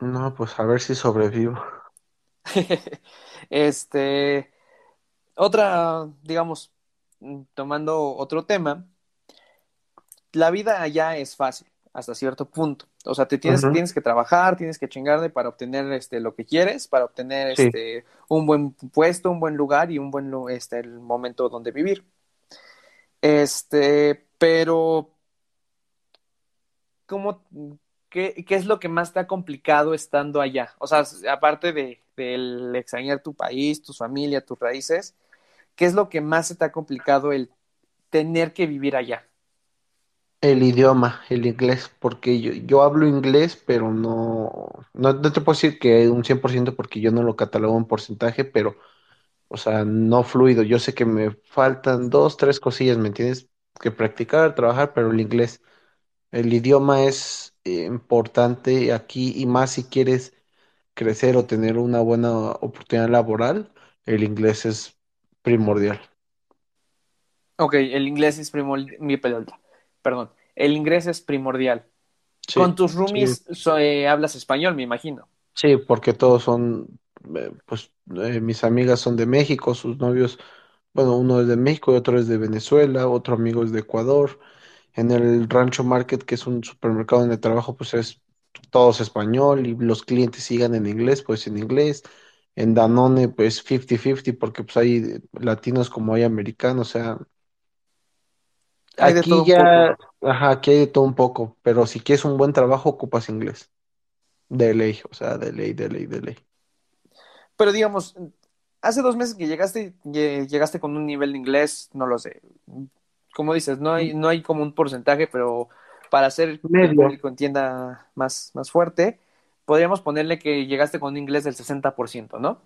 No, pues a ver si sobrevivo. este, otra, digamos, tomando otro tema, la vida allá es fácil hasta cierto punto. O sea, te tienes, tienes que trabajar, tienes que chingarle para obtener este, lo que quieres, para obtener este, un buen puesto, un buen lugar y un buen este, el momento donde vivir. Este, pero, ¿cómo, qué, qué es lo que más te ha complicado estando allá? O sea, aparte de, del extrañar tu país, tu familia, tus raíces, ¿qué es lo que más se te ha complicado el tener que vivir allá? El idioma, el inglés, porque yo, yo hablo inglés, pero no, no, te puedo decir que un 100% porque yo no lo catalogo en porcentaje, pero, o sea, no fluido. Yo sé que me faltan dos, tres cosillas, ¿me entiendes? Que practicar, trabajar, pero el inglés, el idioma es importante aquí y más si quieres crecer o tener una buena oportunidad laboral, el inglés es primordial. Ok, el inglés es primordial perdón, el inglés es primordial. Con tus roomies eh, hablas español, me imagino. Sí, porque todos son, pues eh, mis amigas son de México, sus novios, bueno, uno es de México y otro es de Venezuela, otro amigo es de Ecuador. En el Rancho Market, que es un supermercado donde trabajo, pues es todos español y los clientes sigan en inglés, pues en inglés. En Danone, pues 50-50, porque pues hay latinos como hay americanos, o sea, aquí ya, ajá, aquí hay de todo un poco, pero si quieres un buen trabajo, ocupas inglés. De ley, o sea, de ley, de ley, de ley. Pero digamos, hace dos meses que llegaste, llegaste con un nivel de inglés, no lo sé. Como dices, no hay, no hay como un porcentaje, pero para hacer que el público entienda más, más fuerte, podríamos ponerle que llegaste con un inglés del 60%, ¿no?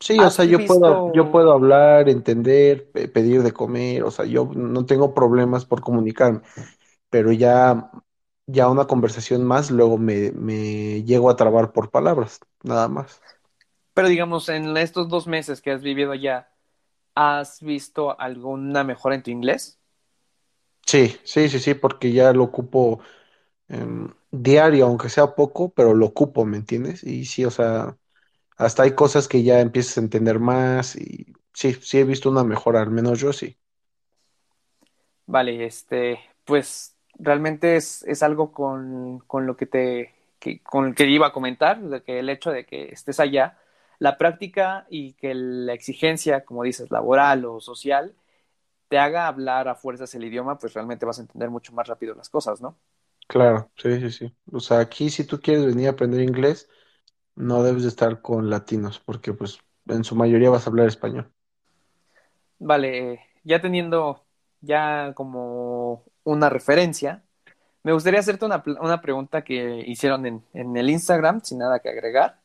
Sí, o sea, yo puedo, yo puedo hablar, entender, pedir de comer, o sea, yo no tengo problemas por comunicarme, pero ya, ya una conversación más, luego me, me llego a trabar por palabras, nada más. Pero digamos, en estos dos meses que has vivido allá, ¿has visto alguna mejora en tu inglés? Sí, sí, sí, sí, porque ya lo ocupo em, diario, aunque sea poco, pero lo ocupo, ¿me entiendes? Y sí, o sea, hasta hay cosas que ya empiezas a entender más y sí, sí he visto una mejora, al menos yo sí. Vale, este, pues realmente es, es algo con, con, lo que te, que, con que iba a comentar, de que el hecho de que estés allá, la práctica y que la exigencia, como dices, laboral o social, te haga hablar a fuerzas el idioma, pues realmente vas a entender mucho más rápido las cosas, ¿no? Claro, sí, sí, sí. O sea, aquí si tú quieres venir a aprender inglés, no debes de estar con latinos, porque pues en su mayoría vas a hablar español. Vale, ya teniendo ya como una referencia, me gustaría hacerte una, una pregunta que hicieron en, en, el Instagram, sin nada que agregar.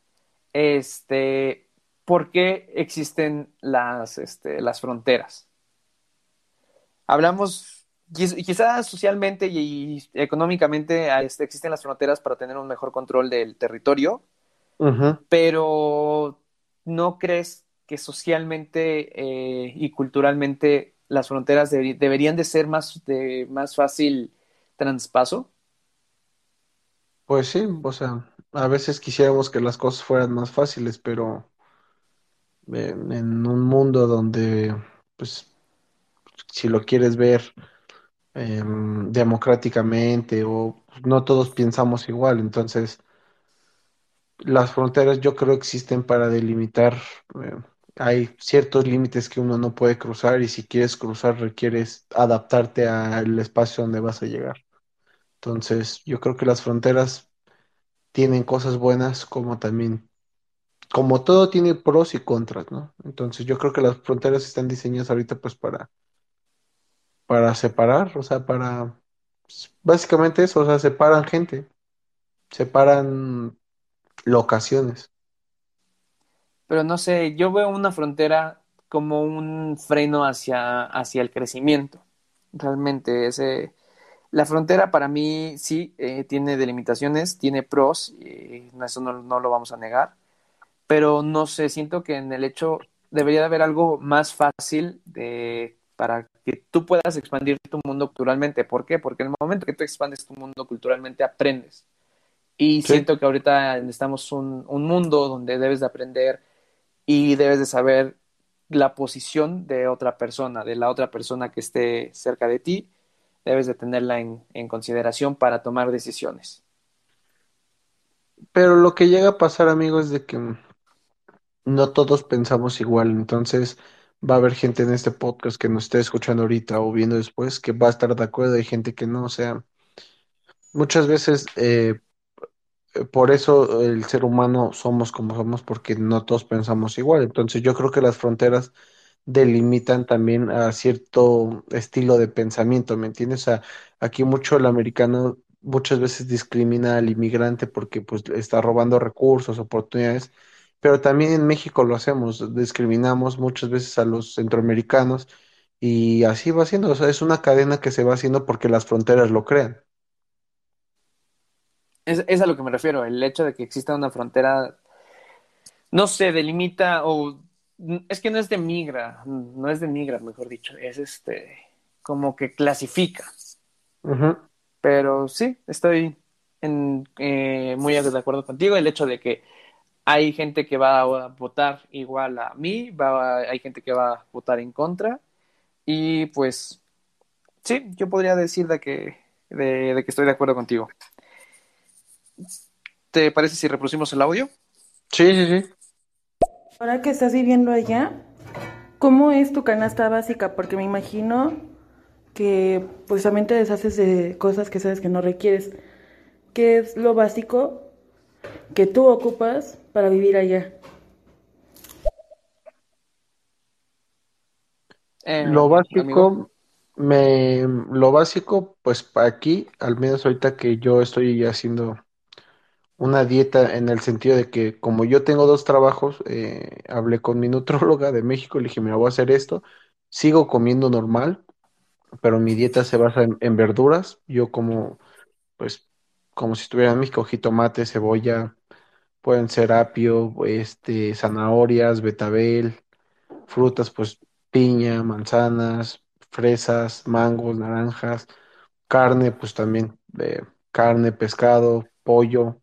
Este, ¿por qué existen las, este, las fronteras? Hablamos, quizás socialmente y, económicamente este, existen las fronteras para tener un mejor control del territorio, pero ¿no crees que socialmente eh, y culturalmente las fronteras deberían de ser más, de más fácil traspaso? Pues sí, o sea, a veces quisiéramos que las cosas fueran más fáciles, pero en, un mundo donde, pues, si lo quieres ver em, democráticamente o no todos pensamos igual, entonces las fronteras yo creo existen para delimitar, eh, hay ciertos límites que uno no puede cruzar y si quieres cruzar requieres adaptarte al espacio donde vas a llegar. Entonces, yo creo que las fronteras tienen cosas buenas como también, como todo tiene pros y contras, ¿no? Entonces yo creo que las fronteras están diseñadas ahorita pues para, para separar, o sea, para, pues, básicamente eso, o sea, separan gente, separan locaciones. Pero no sé, yo veo una frontera como un freno hacia, hacia el crecimiento. Realmente, ese, la frontera para mí sí eh, tiene delimitaciones, tiene pros, y eso no, no lo vamos a negar, pero no sé, siento que en el hecho debería de haber algo más fácil de, para que tú puedas expandir tu mundo culturalmente. ¿Por qué? Porque en el momento que tú expandes tu mundo culturalmente aprendes. Y Sí. siento que ahorita necesitamos un, un mundo donde debes de aprender y debes de saber la posición de otra persona, de la otra persona que esté cerca de ti, debes de tenerla en, en consideración para tomar decisiones. Pero lo que llega a pasar, amigos, es de que mm, no todos pensamos igual. Entonces, va a haber gente en este podcast que nos esté escuchando ahorita o viendo después que va a estar de acuerdo. Hay gente que no. O sea, muchas veces eh, por eso el ser humano somos como somos, porque no todos pensamos igual. Entonces, yo creo que las fronteras delimitan también a cierto estilo de pensamiento, ¿me entiendes? O sea, aquí mucho el americano muchas veces discrimina al inmigrante porque pues está robando recursos, oportunidades, pero también en México lo hacemos, discriminamos muchas veces a los centroamericanos y así va siendo, o sea, es una cadena que se va haciendo porque las fronteras lo crean. Es, es a lo que me refiero, el hecho de que exista una frontera, no se delimita o es que no es de migra, no es de migra, mejor dicho, es este, como que clasifica. Pero sí, estoy en, eh, muy de acuerdo contigo. El hecho de que hay gente que va a votar igual a mí, va, hay gente que va a votar en contra. Y pues sí, yo podría decir de que, de, de que estoy de acuerdo contigo. ¿Te parece si reproducimos el audio? Sí, sí, sí. Ahora que estás viviendo allá, ¿cómo es tu canasta básica? Porque me imagino que pues también te deshaces de cosas que sabes que no requieres. ¿Qué es lo básico que tú ocupas para vivir allá? Eh, Lo básico, amigo, me, lo básico, pues aquí, al menos ahorita que yo estoy haciendo una dieta en el sentido de que como yo tengo dos trabajos, eh, hablé con mi nutróloga de México, le dije, mira, voy a hacer esto, sigo comiendo normal, pero mi dieta se basa en, verduras, yo como, pues, como si estuviera en México, jitomate, cebolla, pueden ser apio, este, zanahorias, betabel, frutas, pues, piña, manzanas, fresas, mangos, naranjas, carne, pues también, eh, carne, pescado, pollo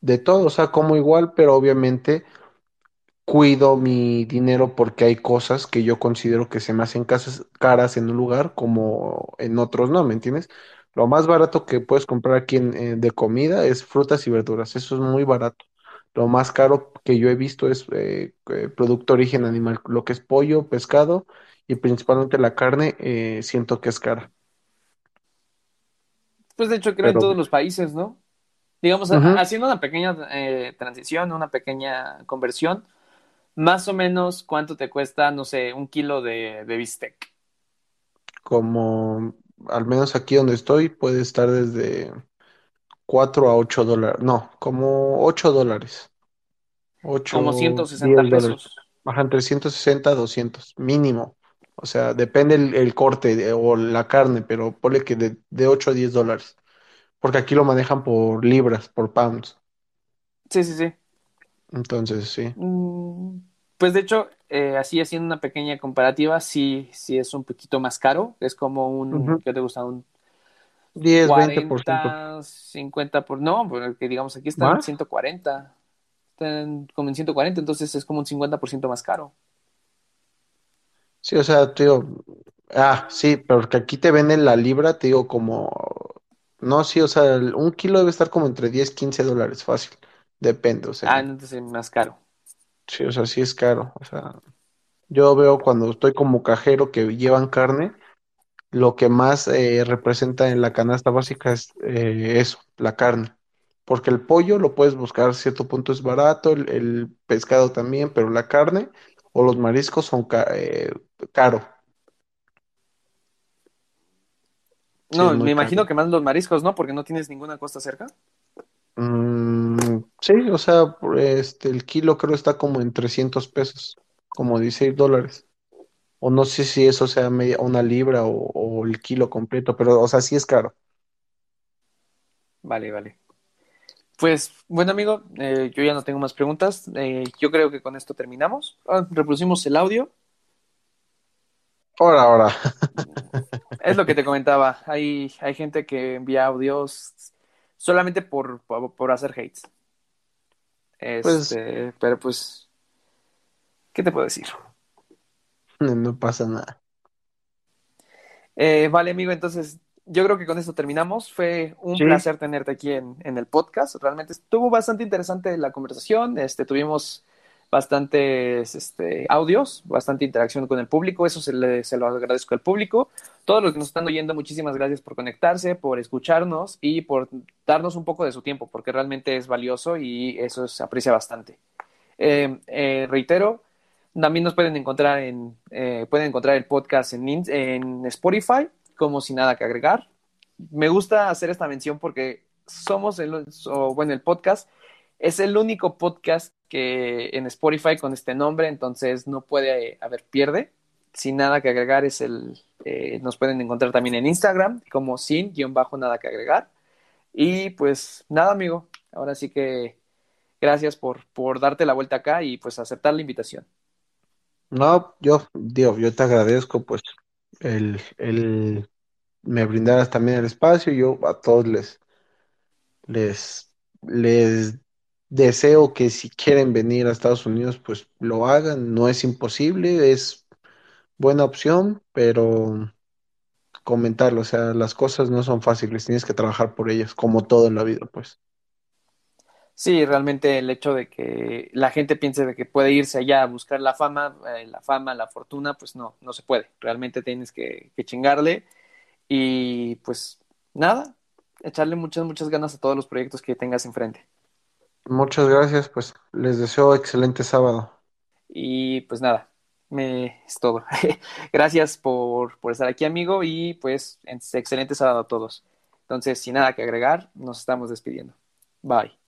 de todo, o sea, como igual, pero obviamente cuido mi dinero porque hay cosas que yo considero que se me hacen casas caras en un lugar como en otros no, ¿me entiendes? Lo más barato que puedes comprar aquí en, eh, de comida es frutas y verduras, eso es muy barato. Lo más caro que yo he visto es eh, eh, producto de origen animal, lo que es pollo, pescado y principalmente la carne, eh, siento que es cara. pues de hecho creo en Pero, todos los países, ¿no? Digamos, haciendo una pequeña eh, transición, una pequeña conversión, más o menos cuánto te cuesta, no sé, un kilo de, de bistec. como al menos aquí donde estoy, puede estar desde 4 a 8 dólares. No, como 8 dólares. como 8 160 10 dólares. pesos. Bajan entre 160 a 200, mínimo. O sea, depende el, el corte de- o la carne, pero ponle que de, de 8 a 10 dólares. Porque aquí lo manejan por libras, por pounds. Sí, sí, sí. Entonces, sí. Mm, Pues de hecho, eh, así haciendo una pequeña comparativa, sí, sí es un poquito más caro. Es como un, Ujú. ¿qué te gusta? Un 10, 20%. 40, 50 por... No, porque digamos aquí están en ¿Más? 140. Están como en 140, entonces es como un 50% más caro. Sí, o sea, te digo, ah, sí, pero que aquí te venden la libra, te digo, como, no, sí, o sea, el- un kilo debe estar como entre 10, 15 dólares, fácil, depende, o Ah, sea, entonces es más caro. sí, o sea, sí es caro, o sea, yo veo cuando estoy como cajero que llevan carne, lo que más eh, representa en la canasta básica es eh, eso, la carne, porque el pollo lo puedes buscar a cierto punto es barato, el, el pescado también, pero la carne o los mariscos son ca eh, caro. Sí, No, me imagino caro. que más los mariscos, ¿no? Porque no tienes ninguna costa cerca. Mm, sí, o sea, este, el kilo creo está como en 300 pesos, como 16 dólares. O no sé si eso sea media, una libra o, o el kilo completo, pero, o sea, sí es caro. Vale, vale. Pues, bueno, amigo, eh, yo ya no tengo más preguntas. Eh, yo creo que con esto terminamos. Ah, reproducimos el audio. Ahora, ahora. Es lo que te comentaba. Hay, hay gente que envía audios solamente por, por, por hacer hates. Pues Este, pero pues, ¿qué te puedo decir? no pasa nada. Eh, vale, amigo, entonces yo creo que con esto terminamos. Fue un Sí. placer tenerte aquí en, en el podcast. Realmente estuvo bastante interesante la conversación. Este, tuvimos bastantes este, audios, bastante interacción con el público. Eso se, le, lo agradezco al público. Todos los que nos están oyendo, muchísimas gracias por conectarse, por escucharnos y por darnos un poco de su tiempo, porque realmente es valioso y eso se aprecia bastante. Eh, eh, reitero, también nos pueden encontrar en, eh, pueden encontrar el podcast en, en Spotify, como sin nada que agregar. Me gusta hacer esta mención porque somos el, o, bueno, el podcast es el único podcast que en Spotify con este nombre, entonces no puede haber pierde. Sin nada que agregar es el, eh, nos pueden encontrar también en Instagram como sin guion bajo nada que agregar. Y pues nada, amigo, ahora sí que gracias por, por darte la vuelta acá y pues aceptar la invitación. No, yo, Dios, yo te agradezco, pues, el, el me brindaras también el espacio. Yo a todos les, les, les deseo que si quieren venir a Estados Unidos, pues lo hagan. No es imposible, es buena opción, pero comentarlo, o sea, las cosas no son fáciles, tienes que trabajar por ellas, como todo en la vida, pues. Sí, realmente el hecho de que la gente piense de que puede irse allá a buscar la fama, eh, la fama, la fortuna, pues no, no se puede. Realmente tienes que, que chingarle y pues nada, echarle muchas, muchas ganas a todos los proyectos que tengas enfrente. Muchas gracias, pues les deseo excelente sábado. Y pues nada, me es todo. Gracias por, por estar aquí, amigo, y pues excelente sábado a todos. Entonces, sin nada que agregar, nos estamos despidiendo. Bye.